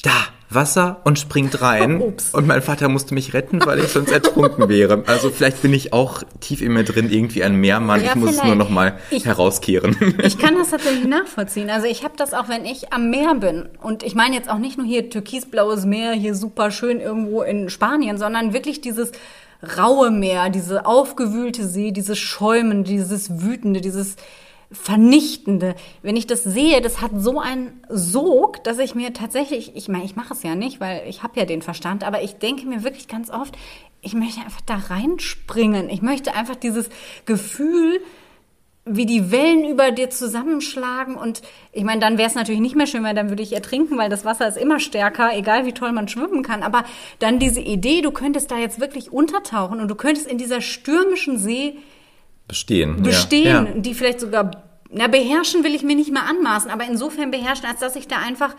da, Wasser und springt rein. Ups. Und mein Vater musste mich retten, weil ich sonst ertrunken wäre. Also vielleicht bin ich auch tief in mir drin irgendwie ein Meermann. Ja, ich muss es nur noch mal ich, herauskehren. Ich kann das tatsächlich nachvollziehen. Also ich habe das auch, wenn ich am Meer bin. Und ich meine jetzt auch nicht nur hier türkisblaues Meer, hier super schön irgendwo in Spanien, sondern wirklich dieses raue Meer, diese aufgewühlte See, dieses Schäumen, dieses Wütende, dieses Vernichtende. Wenn ich das sehe, das hat so einen Sog, dass ich mir tatsächlich, ich meine, ich mache es ja nicht, weil ich habe ja den Verstand, aber ich denke mir wirklich ganz oft, ich möchte einfach da reinspringen. Ich möchte einfach dieses Gefühl, wie die Wellen über dir zusammenschlagen und ich meine, dann wäre es natürlich nicht mehr schön, weil dann würde ich ertrinken, weil das Wasser ist immer stärker, egal wie toll man schwimmen kann. Aber dann diese Idee, du könntest da jetzt wirklich untertauchen und du könntest in dieser stürmischen See bestehen. Bestehen, ja. die vielleicht sogar, na, beherrschen will ich mir nicht mal anmaßen, aber insofern beherrschen, als dass ich da einfach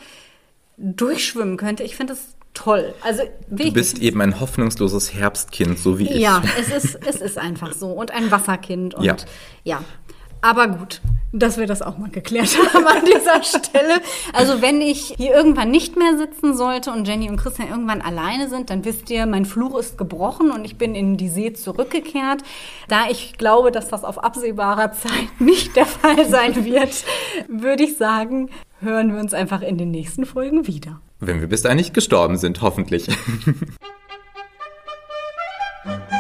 durchschwimmen könnte. Ich finde das toll. Also du bist eben ein hoffnungsloses Herbstkind, so wie ich. Ja, es ist, es ist einfach so. Und ein Wasserkind. Und ja. ja. Aber gut, dass wir das auch mal geklärt haben an dieser Stelle. Also wenn ich hier irgendwann nicht mehr sitzen sollte und Jenny und Christian irgendwann alleine sind, dann wisst ihr, mein Fluch ist gebrochen und ich bin in die See zurückgekehrt. Da ich glaube, dass das auf absehbarer Zeit nicht der Fall sein wird, würde ich sagen, hören wir uns einfach in den nächsten Folgen wieder. Wenn wir bis dahin nicht gestorben sind, hoffentlich.